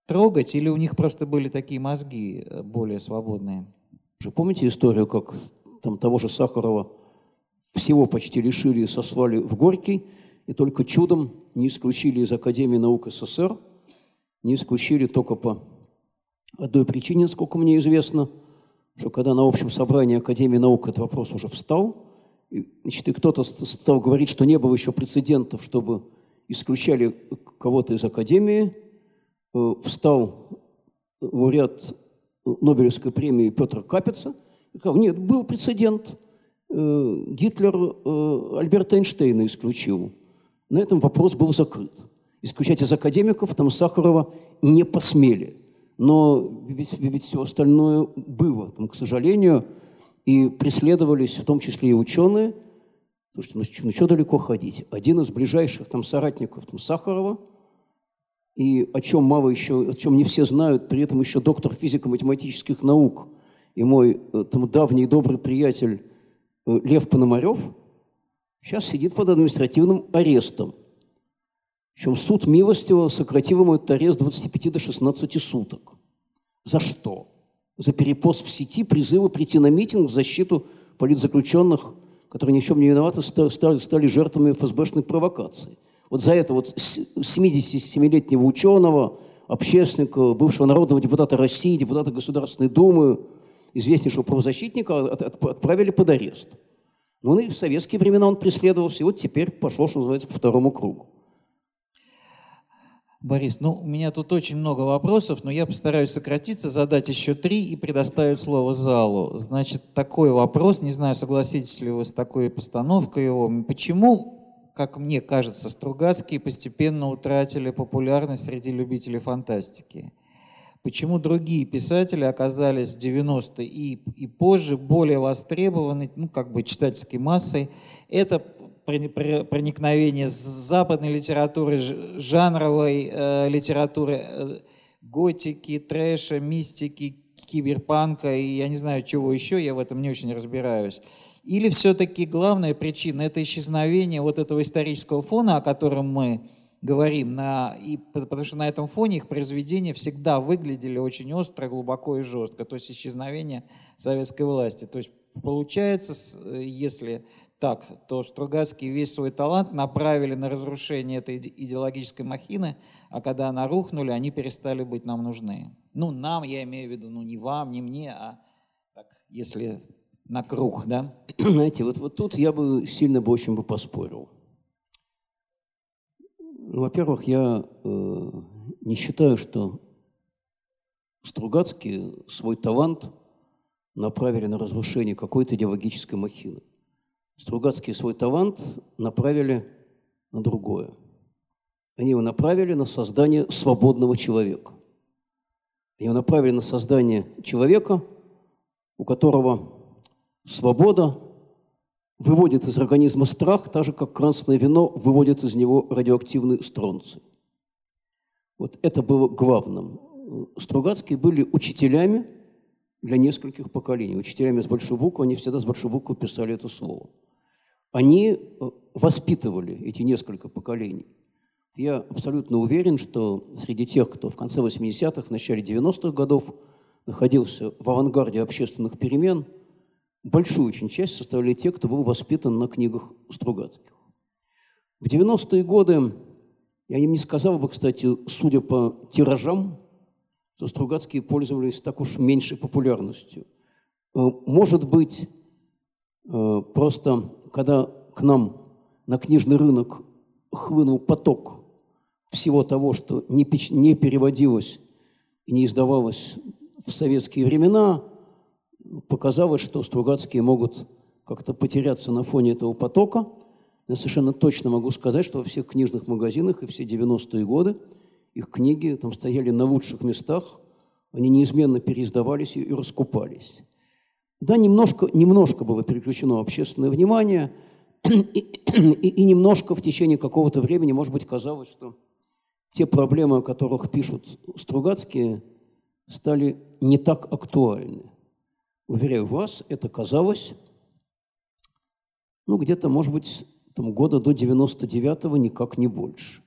трогать или у них просто были такие мозги э, более свободные? Вы помните историю, как там того же Сахарова всего почти лишили и сослали в Горький, и только чудом не исключили из Академии наук СССР, не исключили только по одной причине, сколько мне известно, что когда на общем собрании Академии наук этот вопрос уже встал, и, значит, и кто-то стал говорить, что не было еще прецедентов, чтобы исключали кого-то из Академии, э, встал лауреат Нобелевской премии Петр Капица и сказал, нет, был прецедент, э, Гитлер э, Альберта Эйнштейна исключил. На этом вопрос был закрыт. Исключать из академиков там Сахарова не посмели. Но ведь, ведь все остальное было, там, к сожалению, и преследовались в том числе и ученые. Слушайте, ну, ну что далеко ходить? Один из ближайших там соратников там, Сахарова, и о чем мало еще, о чем не все знают, при этом еще доктор физико-математических наук и мой э, там давний добрый приятель э, Лев Пономарев – сейчас сидит под административным арестом. Причем суд милостиво сократил ему этот арест 25 до 16 суток. За что? За перепост в сети призывы прийти на митинг в защиту политзаключенных, которые ни в чем не виноваты, стали, стали жертвами ФСБшной провокации. Вот за это вот 77-летнего ученого, общественника, бывшего народного депутата России, депутата Государственной Думы, известнейшего правозащитника отправили под арест. Ну и в советские времена он преследовался, и вот теперь пошел, что называется, по второму кругу. Борис, ну, у меня тут очень много вопросов, но я постараюсь сократиться, задать еще три и предоставить слово залу. Значит, такой вопрос, не знаю, согласитесь ли вы с такой постановкой его. Почему, как мне кажется, Стругацкие постепенно утратили популярность среди любителей фантастики? Почему другие писатели оказались в 90-е и, и позже более востребованы, ну, как бы читательской массой? Это проникновение западной литературы, жанровой э, литературы, э, готики, трэша, мистики, киберпанка и я не знаю чего еще, я в этом не очень разбираюсь. Или все-таки главная причина – это исчезновение вот этого исторического фона, о котором мы говорим, на, и, потому что на этом фоне их произведения всегда выглядели очень остро, глубоко и жестко, то есть исчезновение советской власти. То есть получается, э, если так, то Стругацкий весь свой талант направили на разрушение этой идеологической махины, а когда она рухнули, они перестали быть нам нужны. Ну, нам, я имею в виду, ну, не вам, не мне, а так, если на круг, да? Знаете, вот, вот тут я бы сильно бы очень бы поспорил. Ну, во-первых, я э, не считаю, что Стругацкий свой талант направили на разрушение какой-то идеологической махины. Стругацкий свой талант направили на другое. Они его направили на создание свободного человека. Они его направили на создание человека, у которого свобода выводит из организма страх, так же, как красное вино выводит из него радиоактивный стронций. Вот это было главным. Стругацкие были учителями для нескольких поколений. Учителями с большой буквы, они всегда с большой буквы писали это слово – они э, воспитывали эти несколько поколений. Я абсолютно уверен, что среди тех, кто в конце 80-х, в начале 90-х годов находился в авангарде общественных перемен, большую очень часть составляли те, кто был воспитан на книгах Стругацких. В 90-е годы, я им не сказал бы, кстати, судя по тиражам, что Стругацкие пользовались так уж меньшей популярностью. Э, может быть, э, просто когда к нам на книжный рынок хлынул поток всего того, что не, переводилось и не издавалось в советские времена, показалось, что Стругацкие могут как-то потеряться на фоне этого потока. Я совершенно точно могу сказать, что во всех книжных магазинах и все 90-е годы их книги там стояли на лучших местах, они неизменно переиздавались и раскупались. Да, немножко, немножко было переключено общественное внимание, и, и, и немножко в течение какого-то времени, может быть, казалось, что те проблемы, о которых пишут Стругацкие, стали не так актуальны. Уверяю вас, это казалось, ну, где-то, может быть, там, года до 99-го, никак не больше.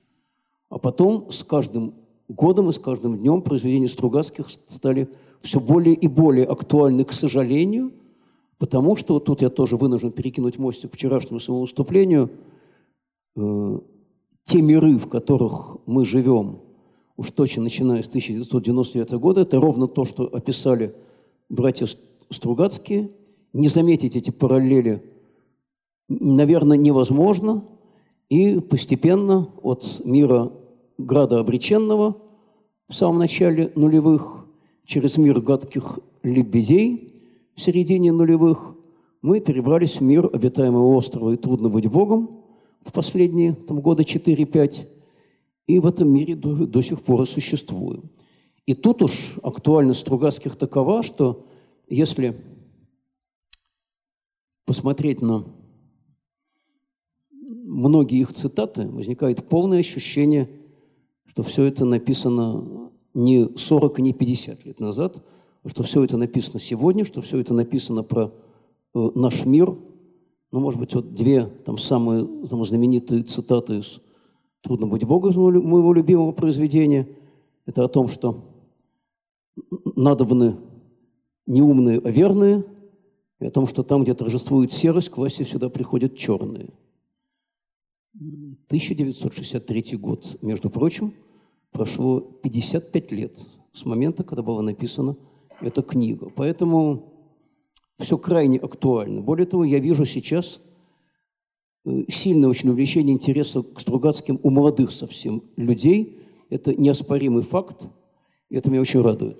А потом с каждым годом и с каждым днем произведения Стругацких стали все более и более актуальны, к сожалению, потому что, вот тут я тоже вынужден перекинуть мостик к вчерашнему своему выступлению, э, те миры, в которых мы живем, уж точно начиная с 1999 года, это ровно то, что описали братья Стругацкие. Не заметить эти параллели, наверное, невозможно. И постепенно от мира града обреченного в самом начале нулевых через мир гадких лебедей в середине нулевых мы перебрались в мир обитаемого острова и трудно быть Богом в последние там, года 4-5, и в этом мире до, до сих пор существуем. И тут уж актуальность Стругацких такова, что если посмотреть на многие их цитаты, возникает полное ощущение, что все это написано не 40 и не 50 лет назад, что все это написано сегодня, что все это написано про э, наш мир. Ну, может быть, вот две там самые там, знаменитые цитаты из «Трудно быть Богом» моего любимого произведения. Это о том, что надобны не умные, а верные, и о том, что там, где торжествует серость, к власти всегда приходят черные. 1963 год, между прочим, прошло 55 лет с момента, когда была написана эта книга. Поэтому все крайне актуально. Более того, я вижу сейчас э, сильное очень увлечение интереса к Стругацким у молодых совсем людей. Это неоспоримый факт, и это меня очень радует.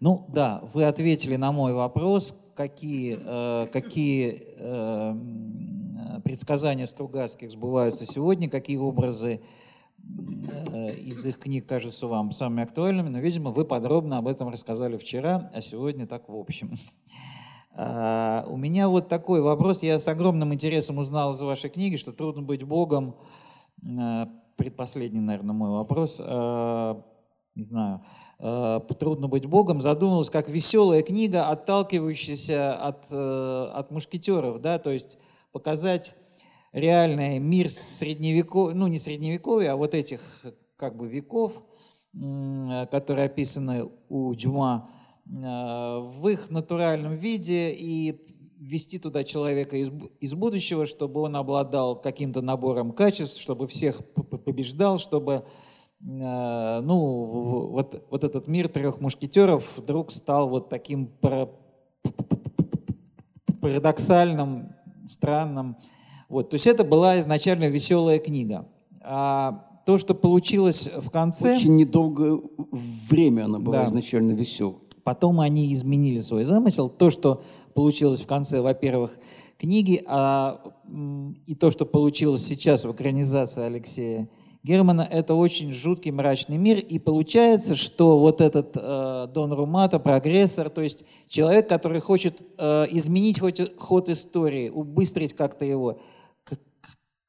Ну да, вы ответили на мой вопрос, какие, э, какие э, предсказания Стругацких сбываются сегодня, какие образы Э, из их книг кажутся вам самыми актуальными, но, видимо, вы подробно об этом рассказали вчера, а сегодня так в общем. А, у меня вот такой вопрос. Я с огромным интересом узнал из вашей книги, что «Трудно быть Богом». А, предпоследний, наверное, мой вопрос. А, не знаю. «Трудно быть Богом» задумалась как веселая книга, отталкивающаяся от, э, от мушкетеров, да, то есть показать реальный мир средневековья, ну не средневековья, а вот этих как бы веков, которые описаны у Дюма, э, в их натуральном виде и ввести туда человека из, из будущего, чтобы он обладал каким-то набором качеств, чтобы всех побеждал, чтобы э, ну, вот, вот этот мир трех мушкетеров вдруг стал вот таким парадоксальным, странным, вот, то есть это была изначально веселая книга. А то, что получилось в конце... Очень недолгое время она была да. изначально веселой. Потом они изменили свой замысел. То, что получилось в конце, во-первых, книги, а, и то, что получилось сейчас в экранизации Алексея Германа, это очень жуткий мрачный мир. И получается, что вот этот э, Дон Румата, прогрессор, то есть человек, который хочет э, изменить хоть, ход истории, убыстрить как-то его,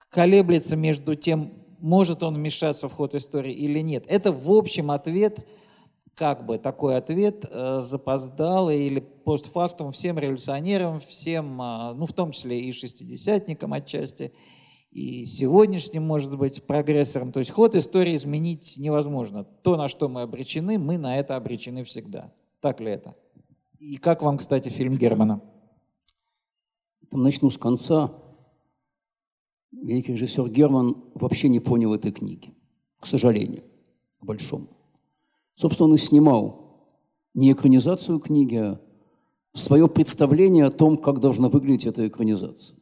колеблется между тем, может он вмешаться в ход истории или нет. Это в общем ответ, как бы такой ответ э, запоздалый или постфактум всем революционерам, всем, э, ну в том числе и шестидесятникам отчасти, и сегодняшним, может быть, прогрессорам. То есть ход истории изменить невозможно. То, на что мы обречены, мы на это обречены всегда. Так ли это? И как вам, кстати, фильм Германа? Там начну с конца великий режиссер Герман вообще не понял этой книги, к сожалению, к большому. Собственно, он и снимал не экранизацию книги, а свое представление о том, как должна выглядеть эта экранизация.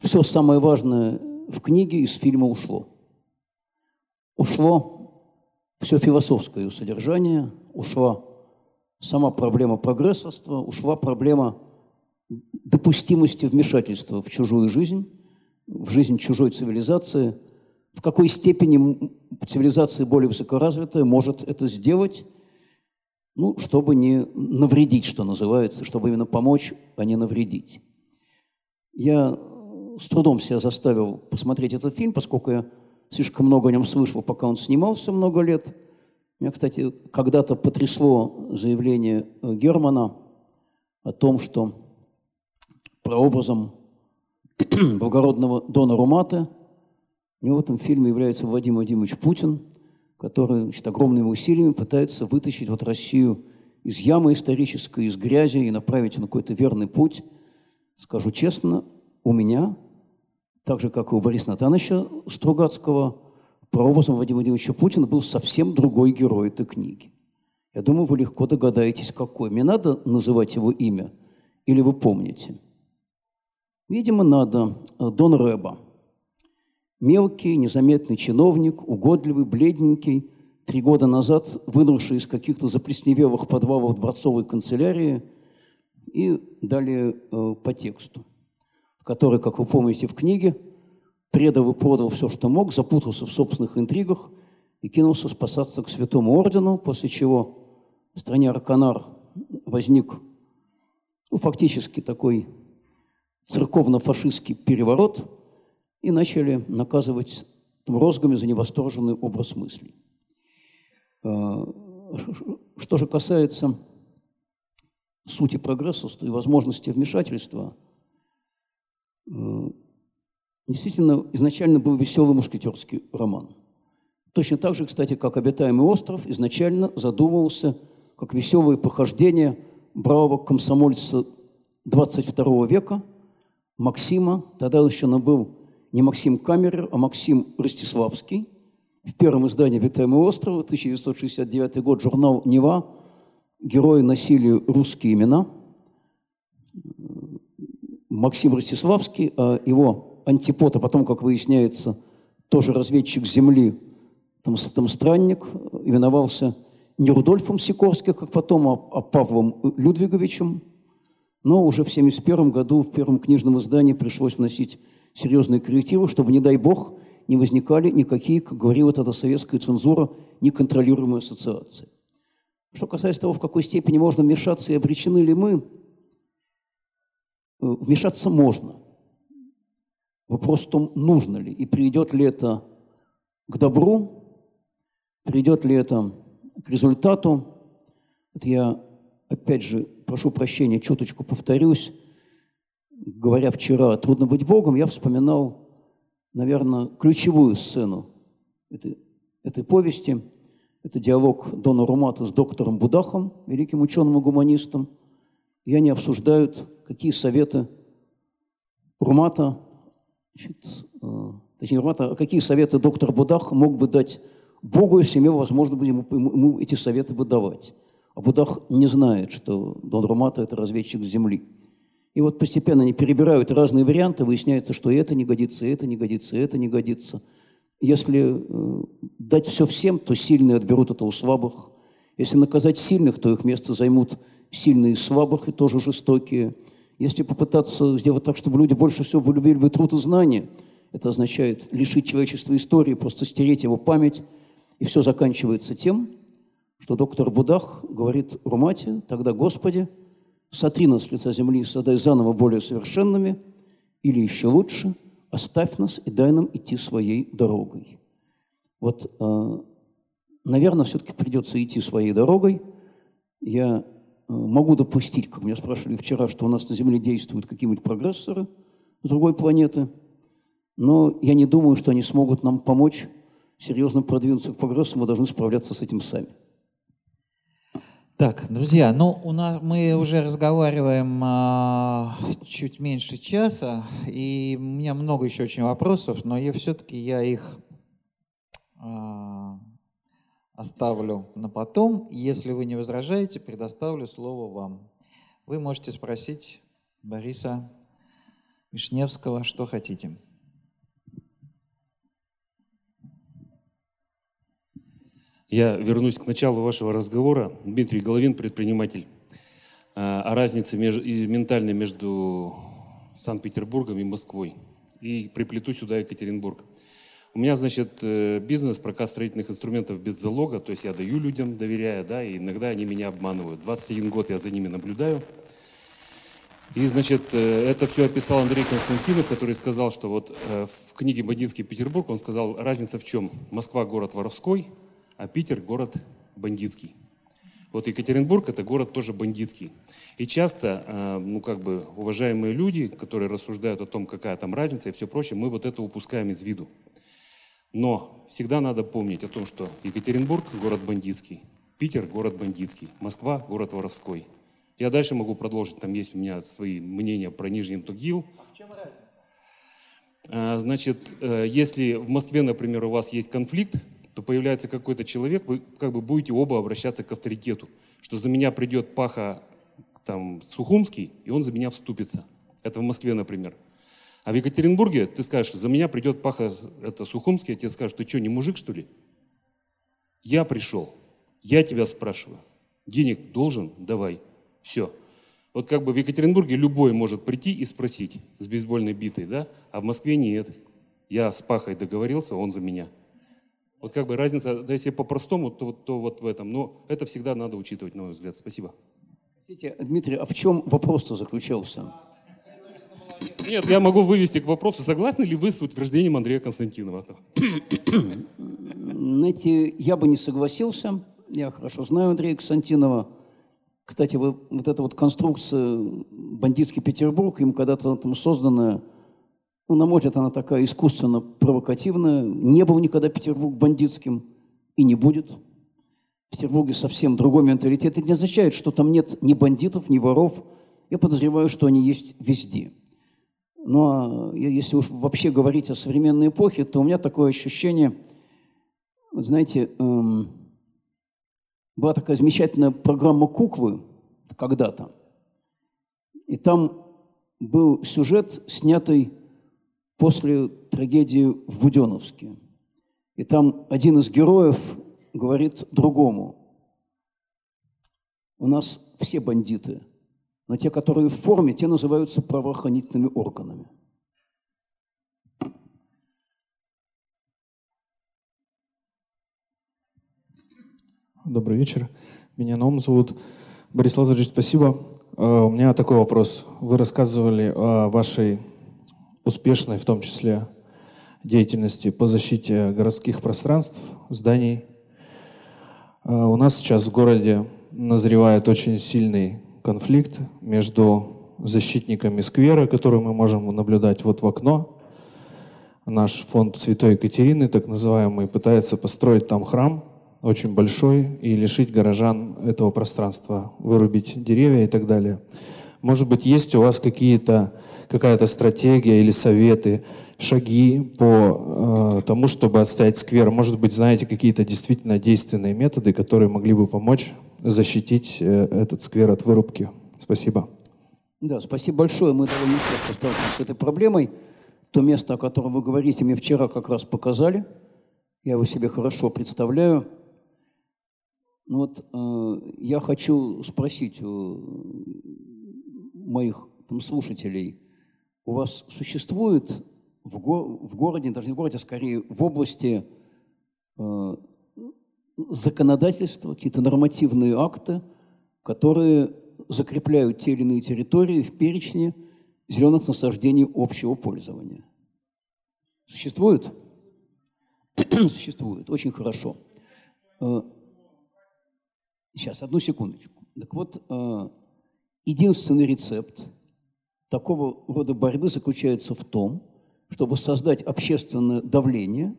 Все самое важное в книге из фильма ушло. Ушло все философское содержание, ушла сама проблема прогрессорства, ушла проблема допустимости вмешательства в чужую жизнь, в жизнь чужой цивилизации, в какой степени цивилизация более высокоразвитая может это сделать, ну, чтобы не навредить, что называется, чтобы именно помочь, а не навредить. Я с трудом себя заставил посмотреть этот фильм, поскольку я слишком много о нем слышал, пока он снимался много лет. Меня, кстати, когда-то потрясло заявление Германа о том, что прообразом благородного Дона Румата. У него в этом фильме является Владимир Владимирович Путин, который значит, огромными усилиями пытается вытащить вот Россию из ямы исторической, из грязи и направить на какой-то верный путь. Скажу честно, у меня, так же, как и у Бориса Натановича Стругацкого, прообразом Владимира Владимировича Путина был совсем другой герой этой книги. Я думаю, вы легко догадаетесь, какой. Мне надо называть его имя? Или вы помните? Видимо, надо Дон Рэба. Мелкий, незаметный чиновник, угодливый, бледненький, три года назад вынурший из каких-то заплесневелых подвалов дворцовой канцелярии и далее э, по тексту, который, как вы помните в книге, предал и продал все, что мог, запутался в собственных интригах и кинулся спасаться к святому ордену, после чего в стране Арканар возник ну, фактически такой церковно-фашистский переворот и начали наказывать розгами за невосторженный образ мыслей. А, что же касается сути прогресса и возможности вмешательства, действительно изначально был веселый мушкетерский роман. Точно так же, кстати, как «Обитаемый остров» изначально задумывался как веселое похождение бравого комсомольца 22 века Максима, тогда еще он был не Максим Камерер, а Максим Ростиславский. В первом издании «Обитаемый остров» 1969 год журнал «Нева» герои носили русские имена. Максим Ростиславский, а его антипод, а потом, как выясняется, тоже разведчик Земли, там, там странник, именовался не Рудольфом Сикорским, как потом, а, а Павлом Людвиговичем. Но уже в 1971 году в первом книжном издании пришлось вносить серьезные коррективы, чтобы, не дай бог, не возникали никакие, как говорила тогда советская цензура, неконтролируемые ассоциации. Что касается того, в какой степени можно вмешаться и обречены ли мы, э, вмешаться можно. Вопрос в том, нужно ли и придет ли это к добру, придет ли это к результату. Это я, опять же, прошу прощения, чуточку повторюсь. Говоря вчера «Трудно быть Богом», я вспоминал, наверное, ключевую сцену этой, этой повести. Это диалог Дона Румата с доктором Будахом, великим ученым и гуманистом. И они обсуждают, какие советы Румата, значит, э, точнее, Румата, какие советы доктор Будах мог бы дать Богу, если имел возможно бы ему, ему эти советы бы давать. А Будах не знает, что Дон Румата – это разведчик Земли. И вот постепенно они перебирают разные варианты, выясняется, что это не годится, это не годится, это не годится. Если э, дать все всем, то сильные отберут это у слабых. Если наказать сильных, то их место займут сильные и слабых, и тоже жестокие. Если попытаться сделать так, чтобы люди больше всего полюбили бы труд и знания, это означает лишить человечества истории, просто стереть его память, и все заканчивается тем, что доктор Будах говорит Румате, тогда, Господи, сотри нас с лица земли и создай заново более совершенными, или еще лучше, оставь нас и дай нам идти своей дорогой. Вот, э, наверное, все-таки придется идти своей дорогой. Я могу допустить, как меня спрашивали вчера, что у нас на Земле действуют какие-нибудь прогрессоры с другой планеты, но я не думаю, что они смогут нам помочь серьезно продвинуться к прогрессу, мы должны справляться с этим сами. Так, друзья, ну у нас мы уже разговариваем а, чуть меньше часа, и у меня много еще очень вопросов, но я все-таки я их а, оставлю на потом. Если вы не возражаете, предоставлю слово вам. Вы можете спросить Бориса Вишневского, что хотите. Я вернусь к началу вашего разговора. Дмитрий Головин, предприниматель. А, о разнице между, ментальной между Санкт-Петербургом и Москвой. И приплету сюда Екатеринбург. У меня, значит, э, бизнес, прокат строительных инструментов без залога, то есть я даю людям, доверяя, да, и иногда они меня обманывают. 21 год я за ними наблюдаю. И, значит, э, это все описал Андрей Константинов, который сказал, что вот э, в книге «Бандитский Петербург» он сказал, разница в чем? Москва – город воровской, а Питер – город бандитский. Вот Екатеринбург – это город тоже бандитский. И часто, ну, как бы, уважаемые люди, которые рассуждают о том, какая там разница и все прочее, мы вот это упускаем из виду. Но всегда надо помнить о том, что Екатеринбург – город бандитский, Питер – город бандитский, Москва – город воровской. Я дальше могу продолжить, там есть у меня свои мнения про Нижний Тугил. В чем разница? А, значит, э, если в Москве, например, у вас есть конфликт, то появляется какой-то человек, вы как бы будете оба обращаться к авторитету, что за меня придет Паха там, Сухумский, и он за меня вступится. Это в Москве, например. А в Екатеринбурге ты скажешь, за меня придет Паха это Сухумский, а тебе скажут, ты что, не мужик, что ли? Я пришел, я тебя спрашиваю. Денег должен? Давай. Все. Вот как бы в Екатеринбурге любой может прийти и спросить с бейсбольной битой, да? А в Москве нет. Я с Пахой договорился, он за меня. Вот как бы разница, да если по-простому, то, то вот в этом. Но это всегда надо учитывать, на мой взгляд. Спасибо. Простите, Дмитрий, а в чем вопрос-то заключался? Нет, я могу вывести к вопросу, согласны ли вы с утверждением Андрея Константинова? Знаете, я бы не согласился. Я хорошо знаю Андрея Константинова. Кстати, вот, вот эта вот конструкция «Бандитский Петербург», им когда-то там созданная, Ну, на мой взгляд, она такая искусственно провокативная. Не был никогда Петербург бандитским и не будет. В Петербурге совсем другой менталитет. Это не означает, что там нет ни бандитов, ни воров. Я подозреваю, что они есть везде. Но а если уж вообще говорить о современной эпохе, то у меня такое ощущение, вот знаете, эм, была такая замечательная программа «Куклы» когда-то. И там был сюжет, снятый после трагедии в Буденовске. И там один из героев говорит другому, у нас все бандиты, но те, которые в форме, те называются правоохранительными органами. Добрый вечер. Меня Наум зовут. Борис Лазаревич, спасибо. Э, у меня такой вопрос. Вы рассказывали о вашей успешной, в том числе, деятельности по защите городских пространств, зданий. Э, у нас сейчас в городе назревает очень сильный конфликт между защитниками сквера, который мы можем наблюдать вот в окно. Наш фонд Святой Екатерины, так называемый, пытается построить там храм – очень большой и лишить горожан этого пространства, вырубить деревья и так далее. Может быть, есть у вас какие-то, какая-то стратегия или советы, шаги по э, тому, чтобы отстоять сквер? Может быть, знаете какие-то действительно действенные методы, которые могли бы помочь защитить э, этот сквер от вырубки? Спасибо. Да, спасибо большое. Мы довольно часто сталкиваемся с этой проблемой. То место, о котором вы говорите, мне вчера как раз показали. Я его себе хорошо представляю. Ну вот э, я хочу спросить у моих там, слушателей, у вас существует в, го в городе, даже не в городе, а скорее в области э, законодательства, какие-то нормативные акты, которые закрепляют те или иные территории в перечне зеленых насаждений общего пользования? Существует? Существует. Очень хорошо. Э, Сейчас, одну секундочку. Так вот, э, единственный рецепт такого рода борьбы заключается в том, чтобы создать общественное давление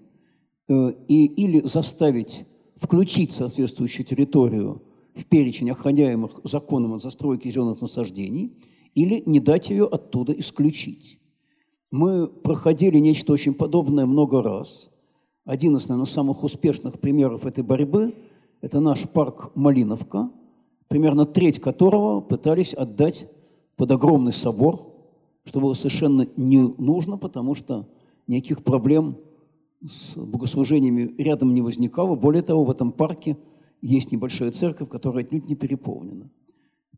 э, и или заставить включить соответствующую территорию в перечень охраняемых законом о застройке зеленых насаждений, или не дать ее оттуда исключить. Мы проходили нечто очень подобное много раз. Один из, наверное, самых успешных примеров этой борьбы – это наш парк Малиновка, примерно треть которого пытались отдать под огромный собор, что было совершенно не нужно, потому что никаких проблем с богослужениями рядом не возникало. Более того, в этом парке есть небольшая церковь, которая отнюдь не переполнена.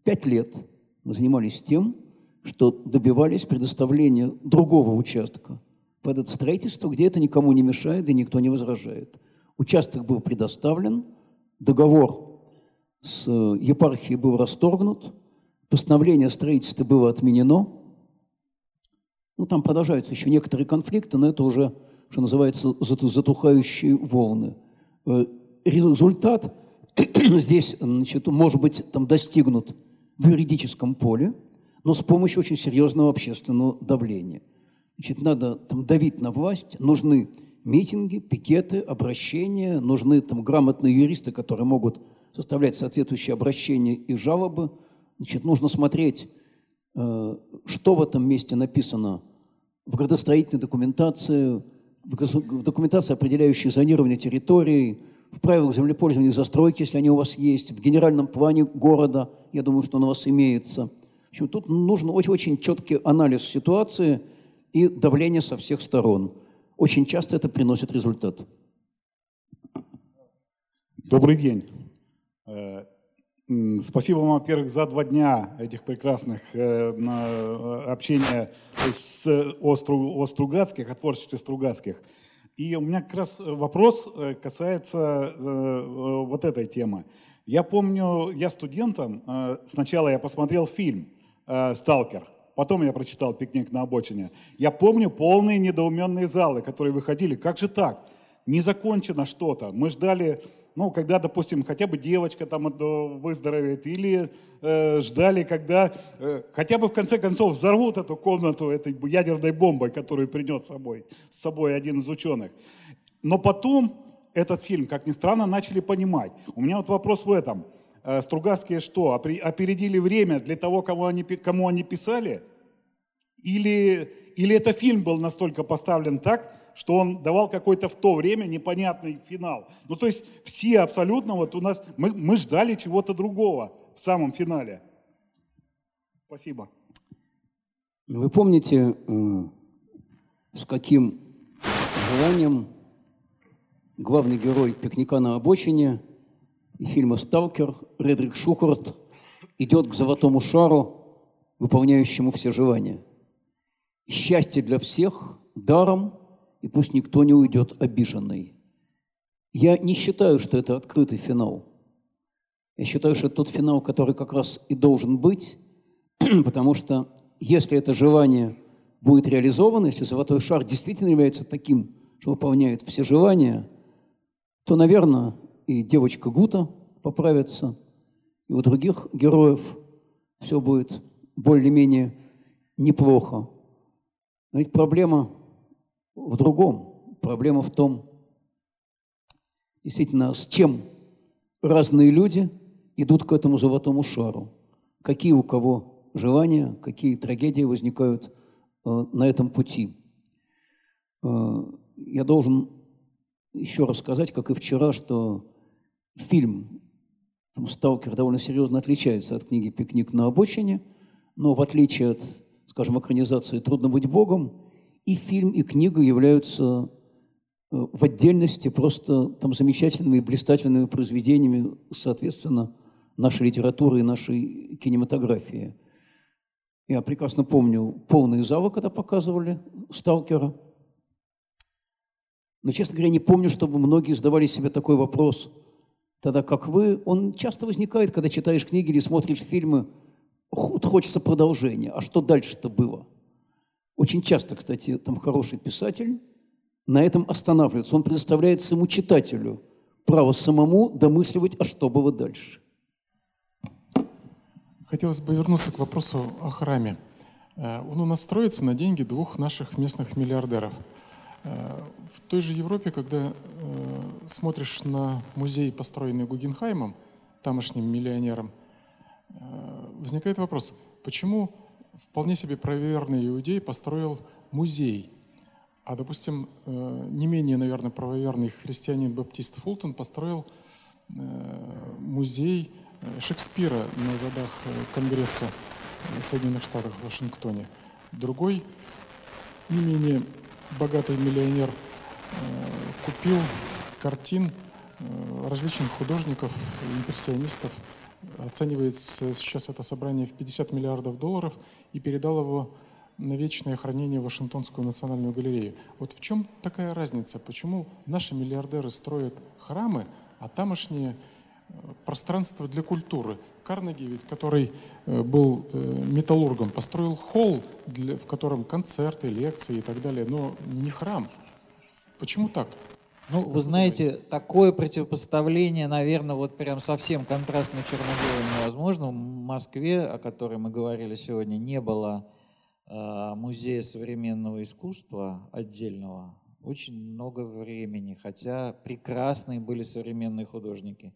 Пять лет мы занимались тем, что добивались предоставления другого участка под это строительство, где это никому не мешает и никто не возражает. Участок был предоставлен – договор с э, епархией был расторгнут, постановление о строительстве было отменено. Ну, там продолжаются еще некоторые конфликты, но это уже, что называется, затухающие волны. Э, результат здесь, значит, может быть там достигнут в юридическом поле, но с помощью очень серьезного общественного давления. Значит, надо там давить на власть, нужны митинги, пикеты, обращения, нужны там грамотные юристы, которые могут составлять соответствующие обращения и жалобы. Значит, нужно смотреть, э, что в этом месте написано в градостроительной документации, в документации, определяющей зонирование территории, в правилах землепользования и застройки, если они у вас есть, в генеральном плане города, я думаю, что он у вас имеется. В общем, тут нужен очень-очень четкий анализ ситуации и давление со всех сторон – очень часто это приносит результат. Добрый день. Э, спасибо вам, во-первых, за два дня этих прекрасных э, э, общения с, о, Стру, о Стругацких, о творчестве Стругацких. И у меня как раз вопрос касается вот этой темы. Я помню, я студентом, сначала я посмотрел фильм «Сталкер», Потом я прочитал «Пикник на обочине». Я помню полные недоуменные залы, которые выходили. Как же так? Не закончено что-то. Мы ждали ну, когда, допустим, хотя бы девочка там выздоровеет, или э, ждали, когда э, хотя бы в конце концов взорвут эту комнату этой ядерной бомбой, которую принес с собой, с собой один из ученых. Но потом этот фильм, как ни странно, начали понимать. У меня вот вопрос в этом. Э, Стругацкие что, опередили время для того, кому они, кому они писали? Или, или это фильм был настолько поставлен так, что он давал какой-то в то время непонятный финал. Ну, то есть все абсолютно, вот у нас, мы, мы ждали чего-то другого в самом финале. Спасибо. Вы помните, э, с каким желанием главный герой «Пикника на обочине» и фильма «Сталкер» Редрик Шухарт идет к золотому шару, выполняющему все желания. Счастье для всех даром и пусть никто не уйдет обиженный. Я не считаю, что это открытый финал. Я считаю, что это тот финал, который как раз и должен быть, потому что если это желание будет реализовано, если золотой шар действительно является таким, что выполняет все желания, то, наверное, и девочка Гута поправится, и у других героев все будет более-менее неплохо. Но ведь проблема в другом. Проблема в том, действительно, с чем разные люди идут к этому золотому шару. Какие у кого желания, какие трагедии возникают э, на этом пути. Э, я должен еще раз сказать, как и вчера, что фильм там, «Сталкер» довольно серьезно отличается от книги «Пикник на обочине», но в отличие от, скажем, экранизации «Трудно быть Богом», и фильм, и книга являются э, в отдельности просто там замечательными и блистательными произведениями, соответственно, нашей литературы и нашей кинематографии. Я прекрасно помню полные залы, когда показывали «Сталкера». Но, честно говоря, не помню, чтобы многие задавали себе такой вопрос, тогда как вы. Он часто возникает, когда читаешь книги или смотришь фильмы, хочется продолжения. А что дальше-то было? Очень часто, кстати, там хороший писатель на этом останавливается. Он предоставляет своему читателю право самому домысливать, а что было дальше. Хотелось бы вернуться к вопросу о храме. Э, он у нас строится на деньги двух наших местных миллиардеров. Э, в той же Европе, когда э, смотришь на музей, построенный Гугенхаймом, тамошним миллионером, возникает вопрос, почему вполне себе правоверный иудей построил музей. А, допустим, э, не менее, наверное, правоверный христианин Баптист Фултон построил э, музей э, Шекспира на задах Конгресса Соединенных Штатов в Вашингтоне. Другой, не менее богатый миллионер, купил картин различных художников, импрессионистов – Оценивается сейчас это собрание в 50 миллиардов долларов и передал его на вечное хранение в Вашингтонскую национальную галерею. Вот в чем такая разница? Почему наши миллиардеры строят храмы, а тамошние э, пространство для культуры. Карнеги, ведь, который э, был э, металлургом, построил холл, для, в котором концерты, лекции и так далее, но не храм. Почему так? Ну, вы знаете, такое противопоставление, наверное, вот прям совсем контрастно черно-белое невозможно. В Москве, о которой мы говорили сегодня, не было э, музея современного искусства отдельного очень много времени, хотя прекрасные были современные художники.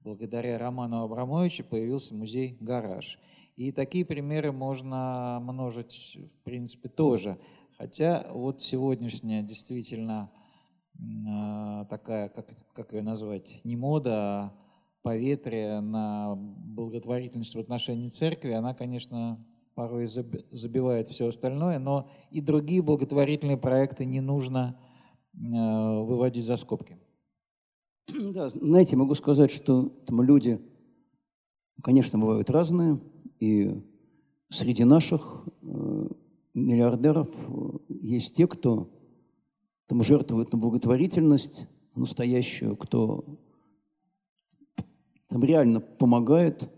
Благодаря Роману Абрамовичу появился музей «Гараж». И такие примеры можно множить, в принципе, тоже. Хотя вот сегодняшняя действительно такая, как, как ее назвать, не мода, а поветрие на благотворительность в отношении церкви, она, конечно, порой забивает все остальное, но и другие благотворительные проекты не нужно а, выводить за скобки. Да, знаете, могу сказать, что там люди, конечно, бывают разные, и среди наших э, миллиардеров э, есть те, кто там жертвуют на благотворительность настоящую, кто там реально помогает.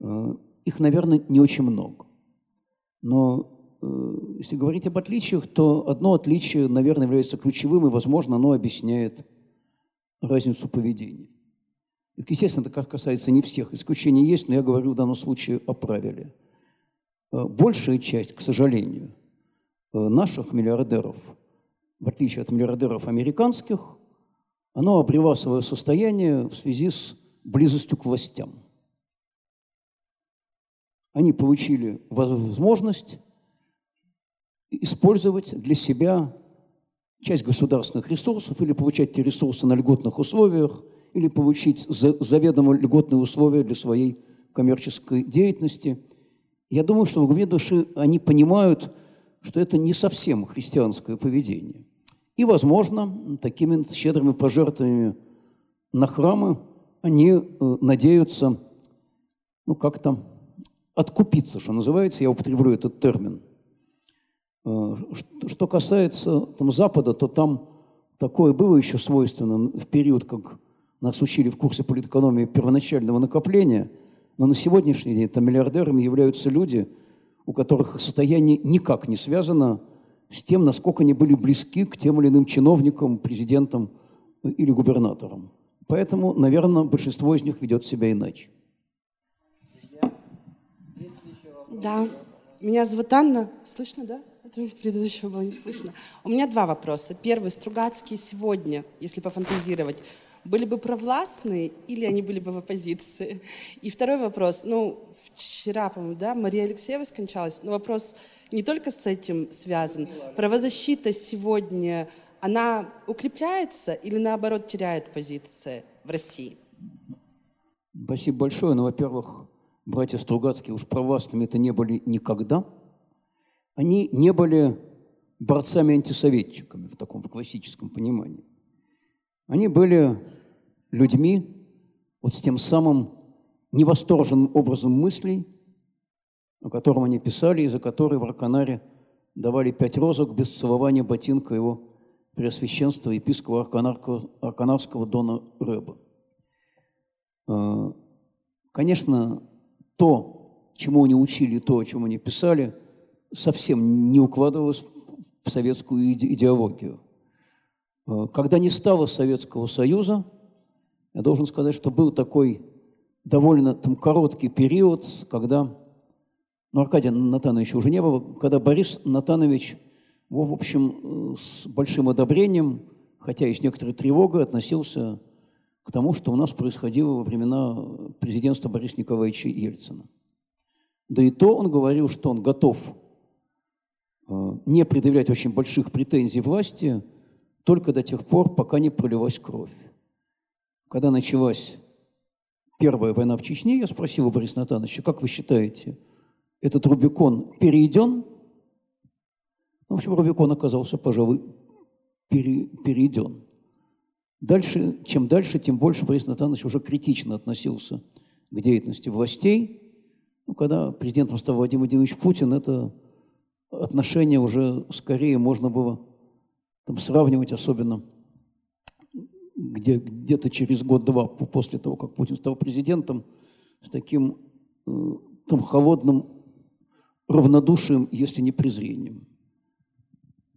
Э, их, наверное, не очень много. Но э, если говорить об отличиях, то одно отличие, наверное, является ключевым, и, возможно, оно объясняет разницу поведения. Это, естественно, это касается не всех. Исключения есть, но я говорю в данном случае о правиле. Э, большая часть, к сожалению, наших миллиардеров, в отличие от миллиардеров американских, оно обрела свое состояние в связи с близостью к властям. Они получили возможность использовать для себя часть государственных ресурсов или получать эти ресурсы на льготных условиях, или получить заведомо льготные условия для своей коммерческой деятельности. Я думаю, что в глубине души они понимают, что это не совсем христианское поведение. И, возможно, такими щедрыми пожертвованиями на храмы они э, надеются, ну, как-то откупиться, что называется, я употреблю этот термин. Э, что касается там, Запада, то там такое было еще свойственно в период, как нас учили в курсе политэкономии первоначального накопления, но на сегодняшний день там миллиардерами являются люди, у которых состояние никак не связано с тем, насколько они были близки к тем или иным чиновникам, президентам или губернаторам. Поэтому, наверное, большинство из них ведет себя иначе. Да, меня зовут Анна. Слышно, да? Это предыдущего было не слышно. У меня два вопроса. Первый. Стругацкие сегодня, если пофантазировать, были бы провластные или они были бы в оппозиции? И второй вопрос. Ну, вчера, по-моему, да, Мария Алексеева скончалась, но вопрос не только с этим связан. Правозащита сегодня, она укрепляется или наоборот теряет позиции в России? Спасибо большое. Ну, во-первых, братья Стругацкие уж провластными это не были никогда. Они не были борцами-антисоветчиками в таком в классическом понимании. Они были людьми вот с тем самым невосторженным образом мыслей, о котором они писали, и за который в Арканаре давали пять розок без целования ботинка его преосвященства епископа Арканарского, Арканарского Дона Рэба. Э, конечно, то, чему они учили, то, о чем они писали, совсем не укладывалось в советскую идеологию. Э, когда не стало Советского Союза, я должен сказать, что был такой довольно там, короткий период, когда, ну, Аркадия Натановича уже не было, когда Борис Натанович, в общем, э, с большим одобрением, хотя и с некоторой тревогой, относился к тому, что у нас происходило во времена президентства Бориса Николаевича Ельцина. Да и то он говорил, что он готов э, не предъявлять очень больших претензий власти – только до тех пор, пока не пролилась кровь. Когда началась первая война в Чечне, я спросил у Бориса Натановича, как вы считаете, этот Рубикон перейден? В общем, Рубикон оказался, пожалуй, пере, перейден. Дальше, чем дальше, тем больше Борис Натанович уже критично относился к деятельности властей. Ну, когда президентом стал Владимир Владимирович Путин, это отношение уже скорее можно было там сравнивать особенно где, где-то через год-два после того, как Путин стал президентом, с таким э, там холодным равнодушием, если не презрением.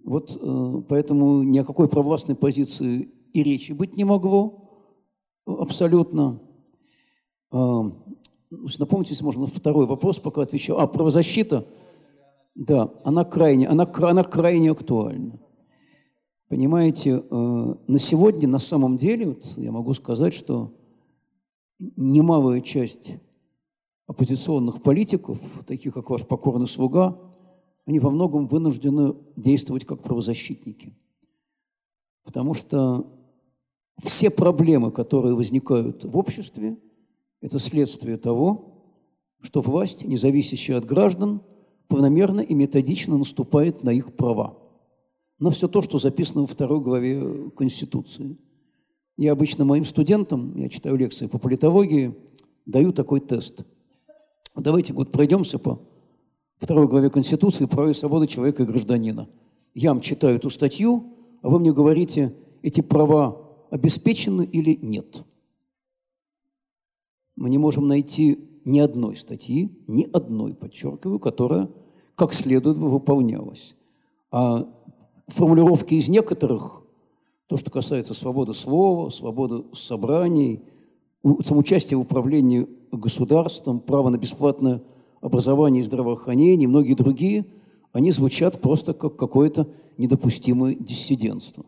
Вот э, поэтому ни о какой провластной позиции и речи быть не могло абсолютно. Э, напомните, если можно, второй вопрос, пока отвечал. А, правозащита, да, она крайне, она, она крайне актуальна. Понимаете, э, на сегодня на самом деле, вот я могу сказать, что немалая часть оппозиционных политиков, таких как ваш покорный слуга, они во многом вынуждены действовать как правозащитники. Потому что все проблемы, которые возникают в обществе, это следствие того, что власть, независящая от граждан, планомерно и методично наступает на их права на все то, что записано во второй главе Конституции. Я обычно моим студентам, я читаю лекции по политологии, даю такой тест. Давайте вот пройдемся по второй главе Конституции «Права и свободы человека и гражданина». Я вам читаю эту статью, а вы мне говорите, эти права обеспечены или нет. Мы не можем найти ни одной статьи, ни одной, подчеркиваю, которая как следует выполнялась. А формулировки из некоторых То, что касается свободы слова, свободы собраний, самоучастия в управлении государством, право на бесплатное образование и здравоохранение многие другие, они звучат просто как какое-то недопустимое диссидентство.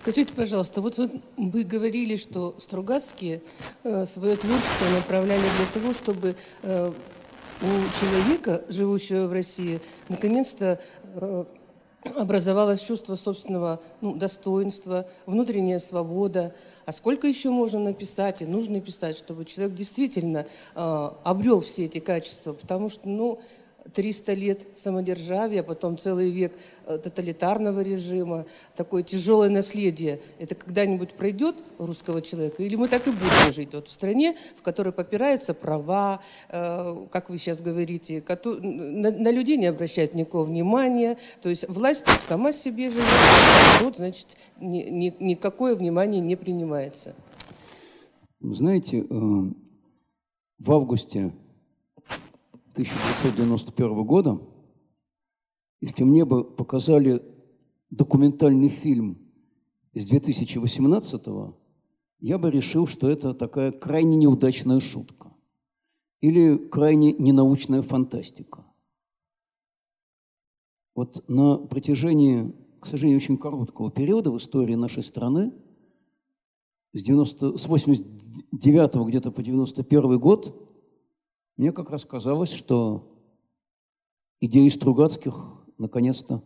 Скажите, пожалуйста, вот вы, говорили, что Стругацкие э, свое творчество направляли для того, чтобы э, у человека, живущего в России, наконец-то образовалось чувство собственного ну, достоинства, внутренняя свобода. А сколько еще можно написать и нужно писать, чтобы человек действительно э, обрел все эти качества? Потому что, ну, 300 лет самодержавия, потом целый век э, тоталитарного режима, такое тяжелое наследие. Это когда-нибудь пройдет у русского человека? Или мы так и будем жить вот в стране, в которой попираются права, э, как вы сейчас говорите, на, на людей не обращают никакого внимания, то есть власть сама себе живет, вот, значит, ни, ни, никакое внимание не принимается. Знаете, э, в августе 1991 года, если мне бы показали документальный фильм из 2018 я бы решил, что это такая крайне неудачная шутка или крайне ненаучная фантастика. Вот на протяжении, к сожалению, очень короткого периода в истории нашей страны, с, 90, с 89 где-то по 91 год, мне как раз казалось, что идеи Стругацких наконец-то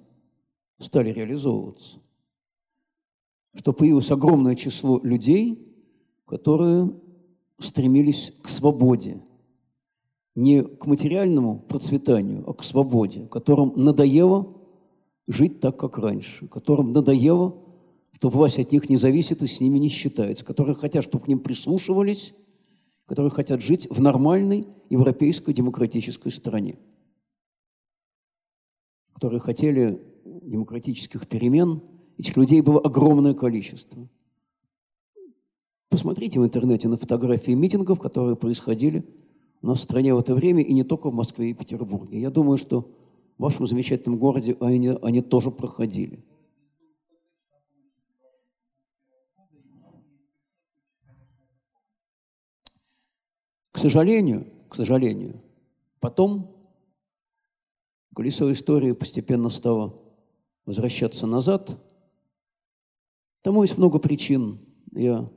стали реализовываться. Что появилось огромное число людей, которые стремились к свободе. Не к материальному процветанию, а к свободе, которым надоело жить так, как раньше, которым надоело, что власть от них не зависит и с ними не считается, которые хотят, чтобы к ним прислушивались, которые хотят жить в нормальной европейской демократической стране, которые хотели демократических перемен. Этих людей было огромное количество. Посмотрите в интернете на фотографии митингов, которые происходили у нас в стране в это время, и не только в Москве и Петербурге. Я думаю, что в вашем замечательном городе они, они тоже проходили. Сожалению, к сожалению, потом колесо истории постепенно стало возвращаться назад. Тому есть много причин. Я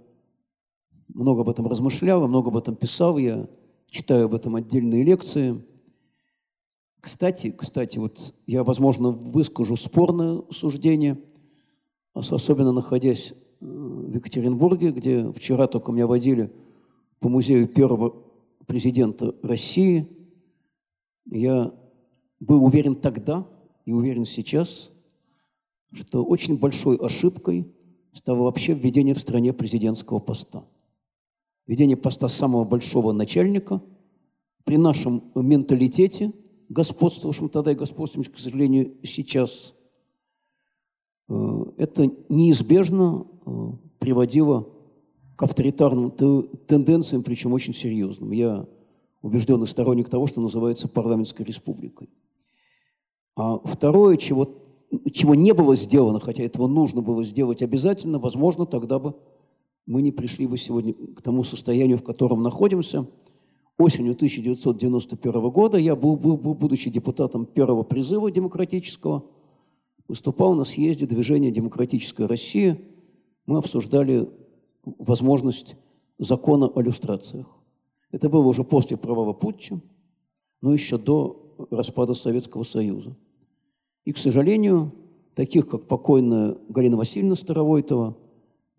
много об этом размышлял, много об этом писал, я читаю об этом отдельные лекции. Кстати, кстати, вот я, возможно, выскажу спорное суждение, особенно находясь э, в Екатеринбурге, где вчера только меня водили по музею первого президента России, я был уверен тогда и уверен сейчас, что очень большой ошибкой стало вообще введение в стране президентского поста. Введение поста самого большого начальника при нашем менталитете, господствовавшем тогда и господствующем, к сожалению, сейчас, э, это неизбежно э, приводило авторитарным тенденциям, причем очень серьезным. Я убежденный сторонник того, что называется парламентской республикой. А второе, чего, чего не было сделано, хотя этого нужно было сделать обязательно, возможно, тогда бы мы не пришли бы сегодня к тому состоянию, в котором находимся. Осенью 1991 года я, был, был, был, будучи депутатом первого призыва демократического, выступал на съезде движения «Демократическая Россия». Мы обсуждали возможность закона о иллюстрациях. Это было уже после правого путча, но еще до распада Советского Союза. И, к сожалению, таких, как покойная Галина Васильевна Старовойтова,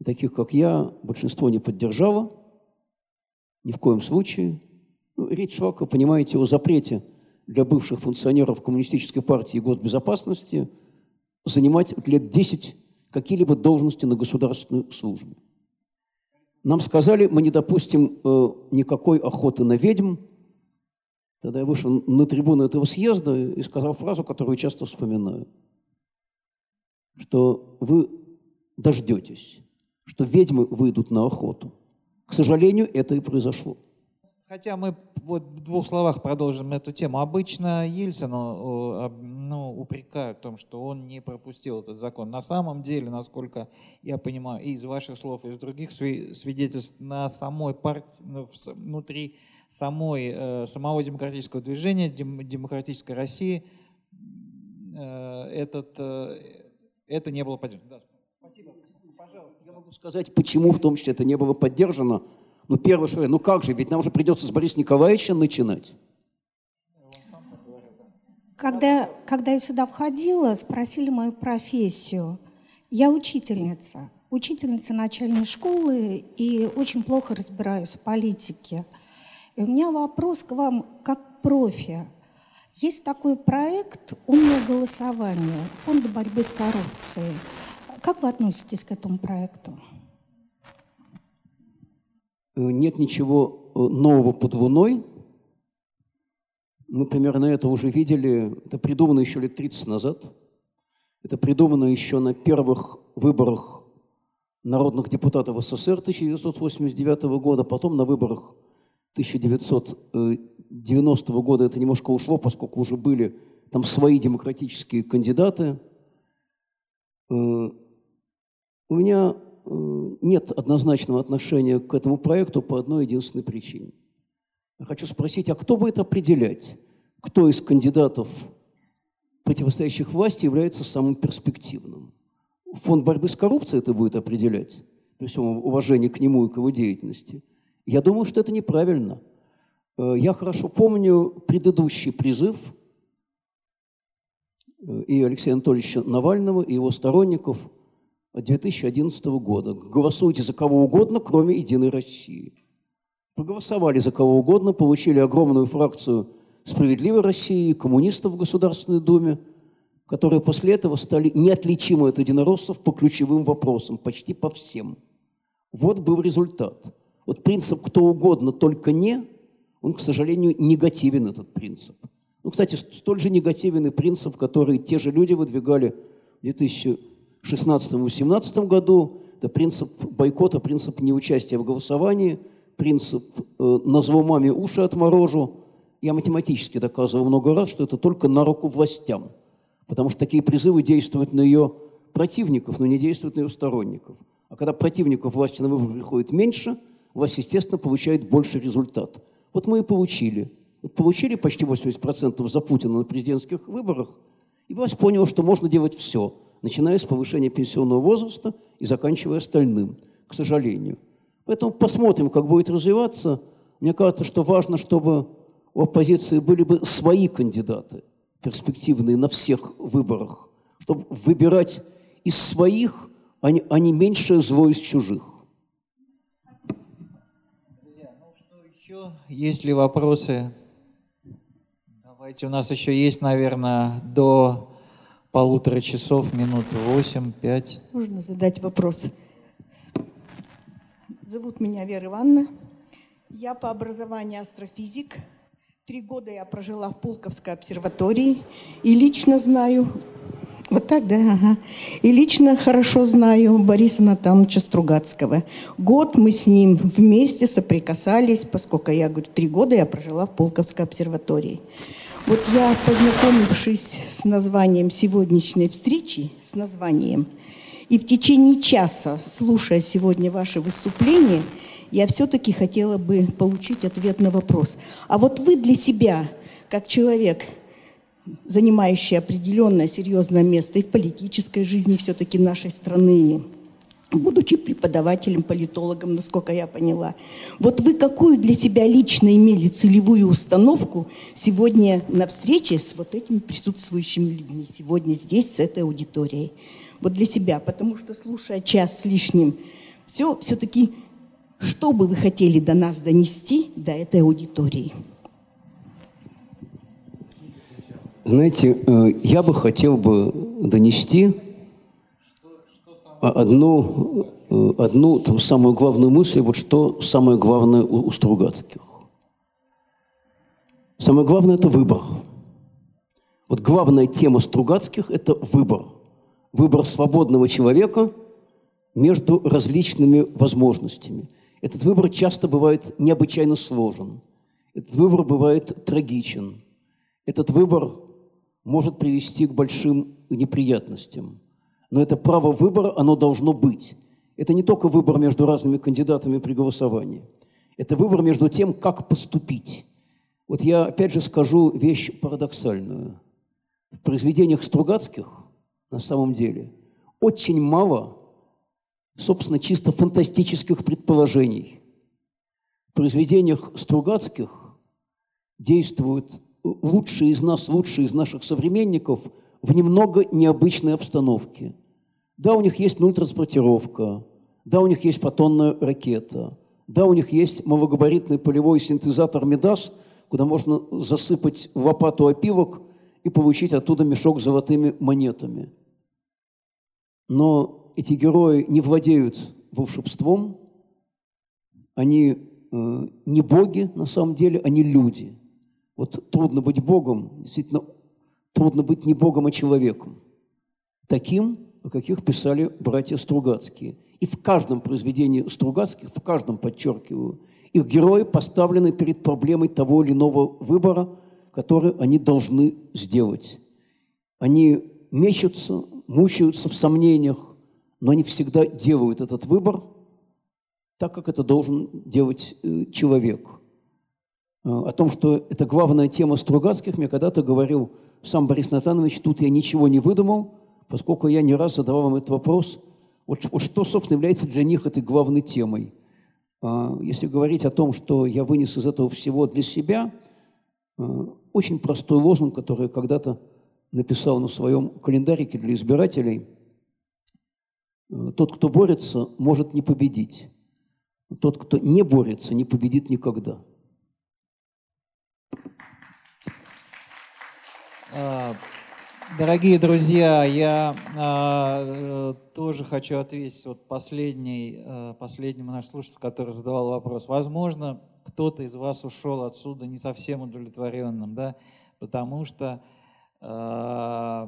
таких, как я, большинство не поддержало, ни в коем случае. Ну, речь шла, как понимаете, о запрете для бывших функционеров Коммунистической партии и госбезопасности занимать лет 10 какие-либо должности на государственной службе. Нам сказали, мы не допустим э, никакой охоты на ведьм. Тогда я вышел на трибуну этого съезда и сказал фразу, которую часто вспоминаю, что вы дождетесь, что ведьмы выйдут на охоту. К сожалению, это и произошло. Хотя мы вот в двух словах продолжим эту тему. Обычно Ельцину ну, упрекают в том, что он не пропустил этот закон. На самом деле, насколько я понимаю, и из ваших слов, и из других свидетельств, на самой партии, ну, внутри самой, э, самого демократического движения, демократической России, э, этот, э, это не было поддержано. Да. Спасибо. Пожалуйста, я могу сказать, почему в том числе это не было поддержано ну, первое, что я, ну как же, ведь нам уже придется с Бориса Николаевича начинать. Когда, когда я сюда входила, спросили мою профессию. Я учительница, учительница начальной школы и очень плохо разбираюсь в политике. И у меня вопрос к вам как профи. Есть такой проект «Умное голосование» Фонда борьбы с коррупцией. Как вы относитесь к этому проекту? Э, нет ничего э, нового под луной. Мы примерно это уже видели. Это придумано еще лет 30 назад. Это придумано еще на первых выборах народных депутатов СССР 1989 года, потом на выборах 1990 года это немножко ушло, поскольку уже были там свои демократические кандидаты. Э, у меня нет однозначного отношения к этому проекту по одной единственной причине. Я хочу спросить, а кто будет определять, кто из кандидатов, противостоящих власти, является самым перспективным? Фонд борьбы с коррупцией это будет определять, при всем уважении к нему и к его деятельности. Я думаю, что это неправильно. Э, я хорошо помню предыдущий призыв э, и Алексея Анатольевича Навального, и его сторонников – 2011 года. Голосуйте за кого угодно, кроме «Единой России». Проголосовали за кого угодно, получили огромную фракцию «Справедливой России», коммунистов в Государственной Думе, которые после этого стали неотличимы от единороссов по ключевым вопросам, почти по всем. Вот был результат. Вот принцип «кто угодно, только не», он, к сожалению, негативен, этот принцип. Ну, кстати, столь же негативен и принцип, который те же люди выдвигали в 2000 2016-2017 году. Это принцип бойкота, принцип неучастия в голосовании, принцип э, «назло маме уши отморожу». Я математически доказывал много раз, что это только на руку властям, потому что такие призывы действуют на ее противников, но не действуют на ее сторонников. А когда противников власти на выборы приходит меньше, власть, естественно, получает больше результат. Вот мы и получили. Вот получили почти 80% за Путина на президентских выборах, и власть поняла, что можно делать все – начиная с повышения пенсионного возраста и заканчивая остальным, к сожалению. Поэтому посмотрим, как будет развиваться. Мне кажется, что важно, чтобы у оппозиции были бы свои кандидаты, перспективные на всех выборах, чтобы выбирать из своих, а не, а не меньшее зло из чужих. Друзья, ну что еще? Есть ли вопросы? Давайте, у нас еще есть, наверное, до полутора часов, минут восемь, пять. Можно задать вопрос? Зовут меня Вера Ивановна. Я по образованию астрофизик. Три года я прожила в Пулковской обсерватории и лично знаю, вот так, да, ага. И лично хорошо знаю Бориса Натановича Стругацкого. Год мы с ним вместе соприкасались, поскольку я, говорю, три года я прожила в Пулковской обсерватории. Вот я, познакомившись с названием сегодняшней встречи, с названием, и в течение часа, слушая сегодня ваше выступление, я все-таки хотела бы получить ответ на вопрос. А вот вы для себя, как человек, занимающий определенное серьезное место и в политической жизни все-таки нашей страны, будучи преподавателем, политологом, насколько я поняла. Вот вы какую для себя лично имели целевую установку сегодня на встрече с вот этими присутствующими людьми, сегодня здесь, с этой аудиторией? Вот для себя, потому что, слушая час с лишним, все, все-таки, что бы вы хотели до нас донести, до этой аудитории? Знаете, э, я бы хотел бы донести одну, э, одну там, самую главную мысль, вот что самое главное у, у Стругацких. Самое главное – это выбор. Вот главная тема Стругацких – это выбор. Выбор свободного человека между различными возможностями. Этот выбор часто бывает необычайно сложен. Этот выбор бывает трагичен. Этот выбор может привести к большим неприятностям. Но это право выбора, оно должно быть. Это не только выбор между разными кандидатами при голосовании. Это выбор между тем, как поступить. Вот я опять же скажу вещь парадоксальную. В произведениях Стругацких на самом деле очень мало, собственно, чисто фантастических предположений. В произведениях Стругацких действуют лучшие из нас, лучшие из наших современников в немного необычной обстановке – да, у них есть нуль-транспортировка, да, у них есть фотонная ракета, да, у них есть малогабаритный полевой синтезатор МИДАС, куда можно засыпать в лопату опилок и получить оттуда мешок с золотыми монетами. Но эти герои не владеют волшебством, они э, не боги на самом деле, они люди. Вот трудно быть богом, действительно трудно быть не богом, а человеком. Таким, о каких писали братья Стругацкие. И в каждом произведении Стругацких, в каждом, подчеркиваю, их герои поставлены перед проблемой того или иного выбора, который они должны сделать. Они мечутся, мучаются в сомнениях, но они всегда делают этот выбор так, как это должен делать э, человек. Э, о том, что это главная тема Стругацких, мне когда-то говорил сам Борис Натанович, тут я ничего не выдумал – поскольку я не раз задавал вам этот вопрос, вот, вот что, собственно, является для них этой главной темой. А, если говорить о том, что я вынес из этого всего для себя, а, очень простой лозунг, который я когда-то написал на своем календарике для избирателей. А, Тот, кто борется, может не победить. Тот, кто не борется, не победит никогда. Дорогие друзья, я э, тоже хочу ответить вот последний, э, последнему наш слушатель, который задавал вопрос. Возможно, кто-то из вас ушел отсюда не совсем удовлетворенным, да, потому что, э,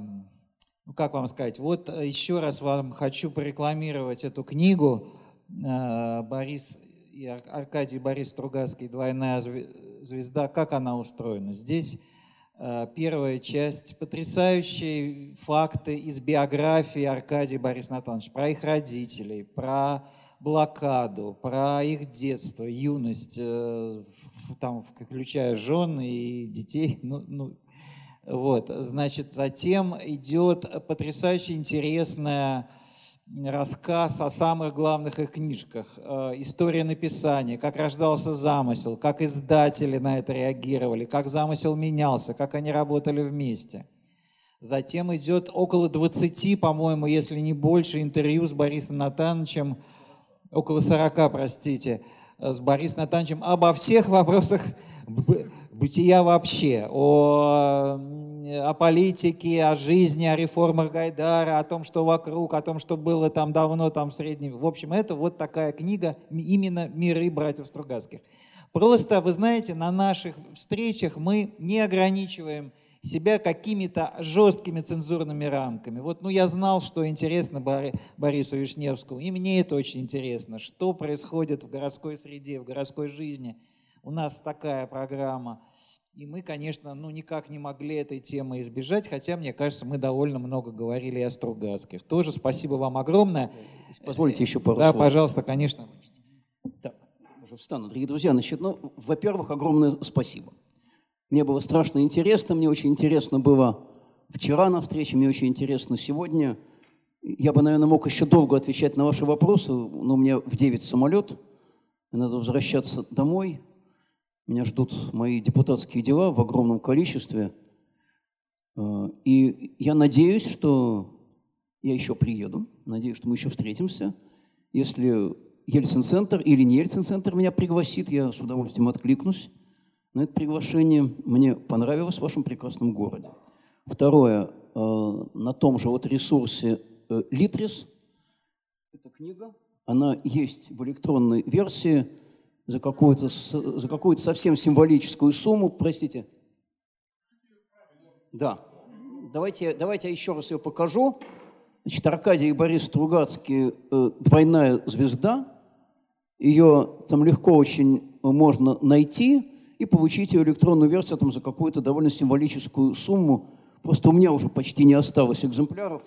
ну как вам сказать, вот еще раз вам хочу порекламировать эту книгу э, Борис и Аркадий Борис Стругацкий «Двойная звезда». Как она устроена? Здесь первая часть – потрясающие факты из биографии Аркадия Бориса Натановича, про их родителей, про блокаду, про их детство, юность, э, там, включая жен и детей. Ну, ну, вот, значит, затем идет потрясающе интересная рассказ о самых главных их книжках, э, история написания, как рождался замысел, как издатели на это реагировали, как замысел менялся, как они работали вместе. Затем идет около 20, по-моему, если не больше, интервью с Борисом Натановичем, около 40, простите, с Борисом Натановичем обо всех вопросах бытия вообще, о о политике, о жизни, о реформах Гайдара, о том, что вокруг, о том, что было там давно, там в среднем. В общем, это вот такая книга именно «Миры братьев Стругацких». Просто, вы знаете, на наших встречах мы не ограничиваем себя какими-то жесткими цензурными рамками. Вот, ну, я знал, что интересно Борису Вишневскому, и мне это очень интересно, что происходит в городской среде, в городской жизни. У нас такая программа – и мы, конечно, ну, никак не могли этой темы избежать, хотя, мне кажется, мы довольно много говорили о Стругацких. Тоже спасибо вам огромное. Позвольте еще пару да, слов. Да, пожалуйста, конечно. Так, уже встану. Дорогие друзья, значит, ну, во-первых, огромное спасибо. Мне было страшно интересно, мне очень интересно было вчера на встрече, мне очень интересно сегодня. Я бы, наверное, мог еще долго отвечать на ваши вопросы, но у меня в 9 самолет, надо возвращаться домой – меня ждут мои депутатские дела в огромном количестве. Э, и я надеюсь, что я еще приеду, надеюсь, что мы еще встретимся. Если Ельцин-центр или не Ельцин-центр меня пригласит, я с удовольствием откликнусь на это приглашение. Мне понравилось в вашем прекрасном городе. Второе, э, на том же вот ресурсе э, Литрис, эта книга, она есть в электронной версии – за какую-то за какую совсем символическую сумму, простите. Да. Давайте, давайте я еще раз ее покажу. Значит, Аркадий и Борис Стругацкий э, «Двойная звезда». Ее там легко очень можно найти. И получите электронную версию там, за какую-то довольно символическую сумму. Просто у меня уже почти не осталось экземпляров.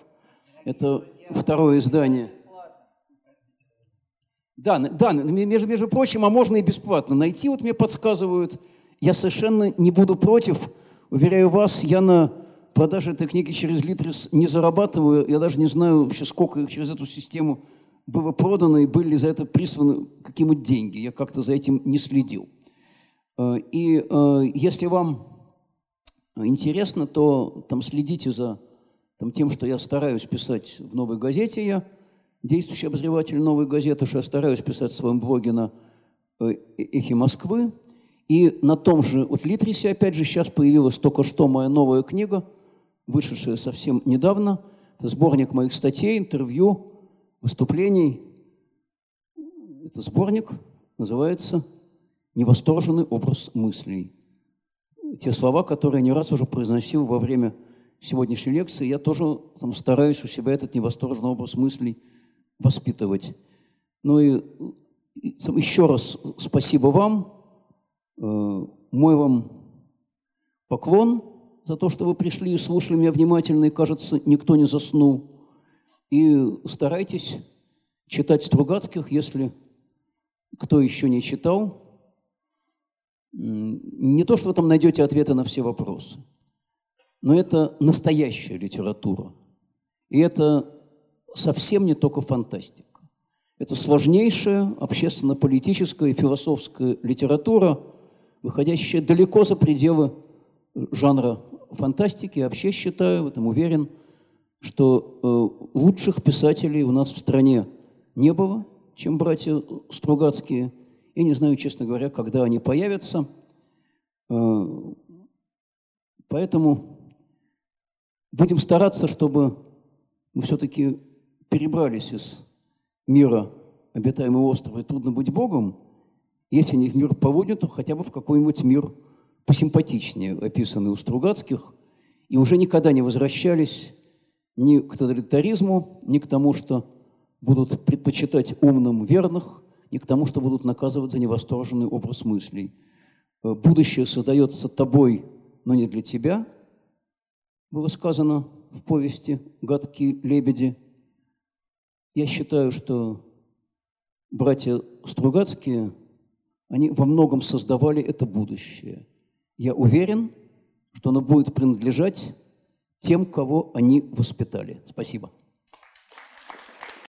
Это второе издание. Да, да, между, между прочим, а можно и бесплатно найти, вот мне подсказывают. Я совершенно не буду против. Уверяю вас, я на продаже этой книги через Литрес не зарабатываю. Я даже не знаю вообще, сколько их через эту систему было продано и были ли за это присланы какие-нибудь деньги. Я как-то за этим не следил. Э, и э, если вам интересно, то там следите за там, тем, что я стараюсь писать в «Новой газете» я, действующий обозреватель «Новой газеты», что я стараюсь писать в своем блоге на э, «Эхе Москвы». И на том же вот Литрисе, опять же, сейчас появилась только что моя новая книга, вышедшая совсем недавно. Это сборник моих статей, интервью, выступлений. Это сборник, называется «Невосторженный образ мыслей». Те слова, которые я не раз уже произносил во время сегодняшней лекции, я тоже там, стараюсь у себя этот невосторженный образ мыслей воспитывать. Ну и, и там, еще раз спасибо вам. Э, мой вам поклон за то, что вы пришли и слушали меня внимательно, и, кажется, никто не заснул. И старайтесь читать Стругацких, если кто еще не читал. Не то, что вы там найдете ответы на все вопросы, но это настоящая литература. И это совсем не только фантастика. Это сложнейшая общественно-политическая и философская литература, выходящая далеко за пределы жанра фантастики. Я вообще считаю, в этом уверен, что э, лучших писателей у нас в стране не было, чем братья Стругацкие. Я не знаю, честно говоря, когда они появятся. Э, поэтому будем стараться, чтобы мы все-таки перебрались из мира обитаемого острова и трудно быть Богом, если не в мир полудня, то хотя бы в какой-нибудь мир посимпатичнее, описанный у Стругацких, и уже никогда не возвращались ни к тоталитаризму, ни к тому, что будут предпочитать умным верных, ни к тому, что будут наказывать за невосторженный образ мыслей. Э, будущее создается тобой, но не для тебя, было сказано в повести «Гадкие лебеди», я считаю, что братья Стругацкие, они во многом создавали это будущее. Я уверен, что оно будет принадлежать тем, кого они воспитали. Спасибо.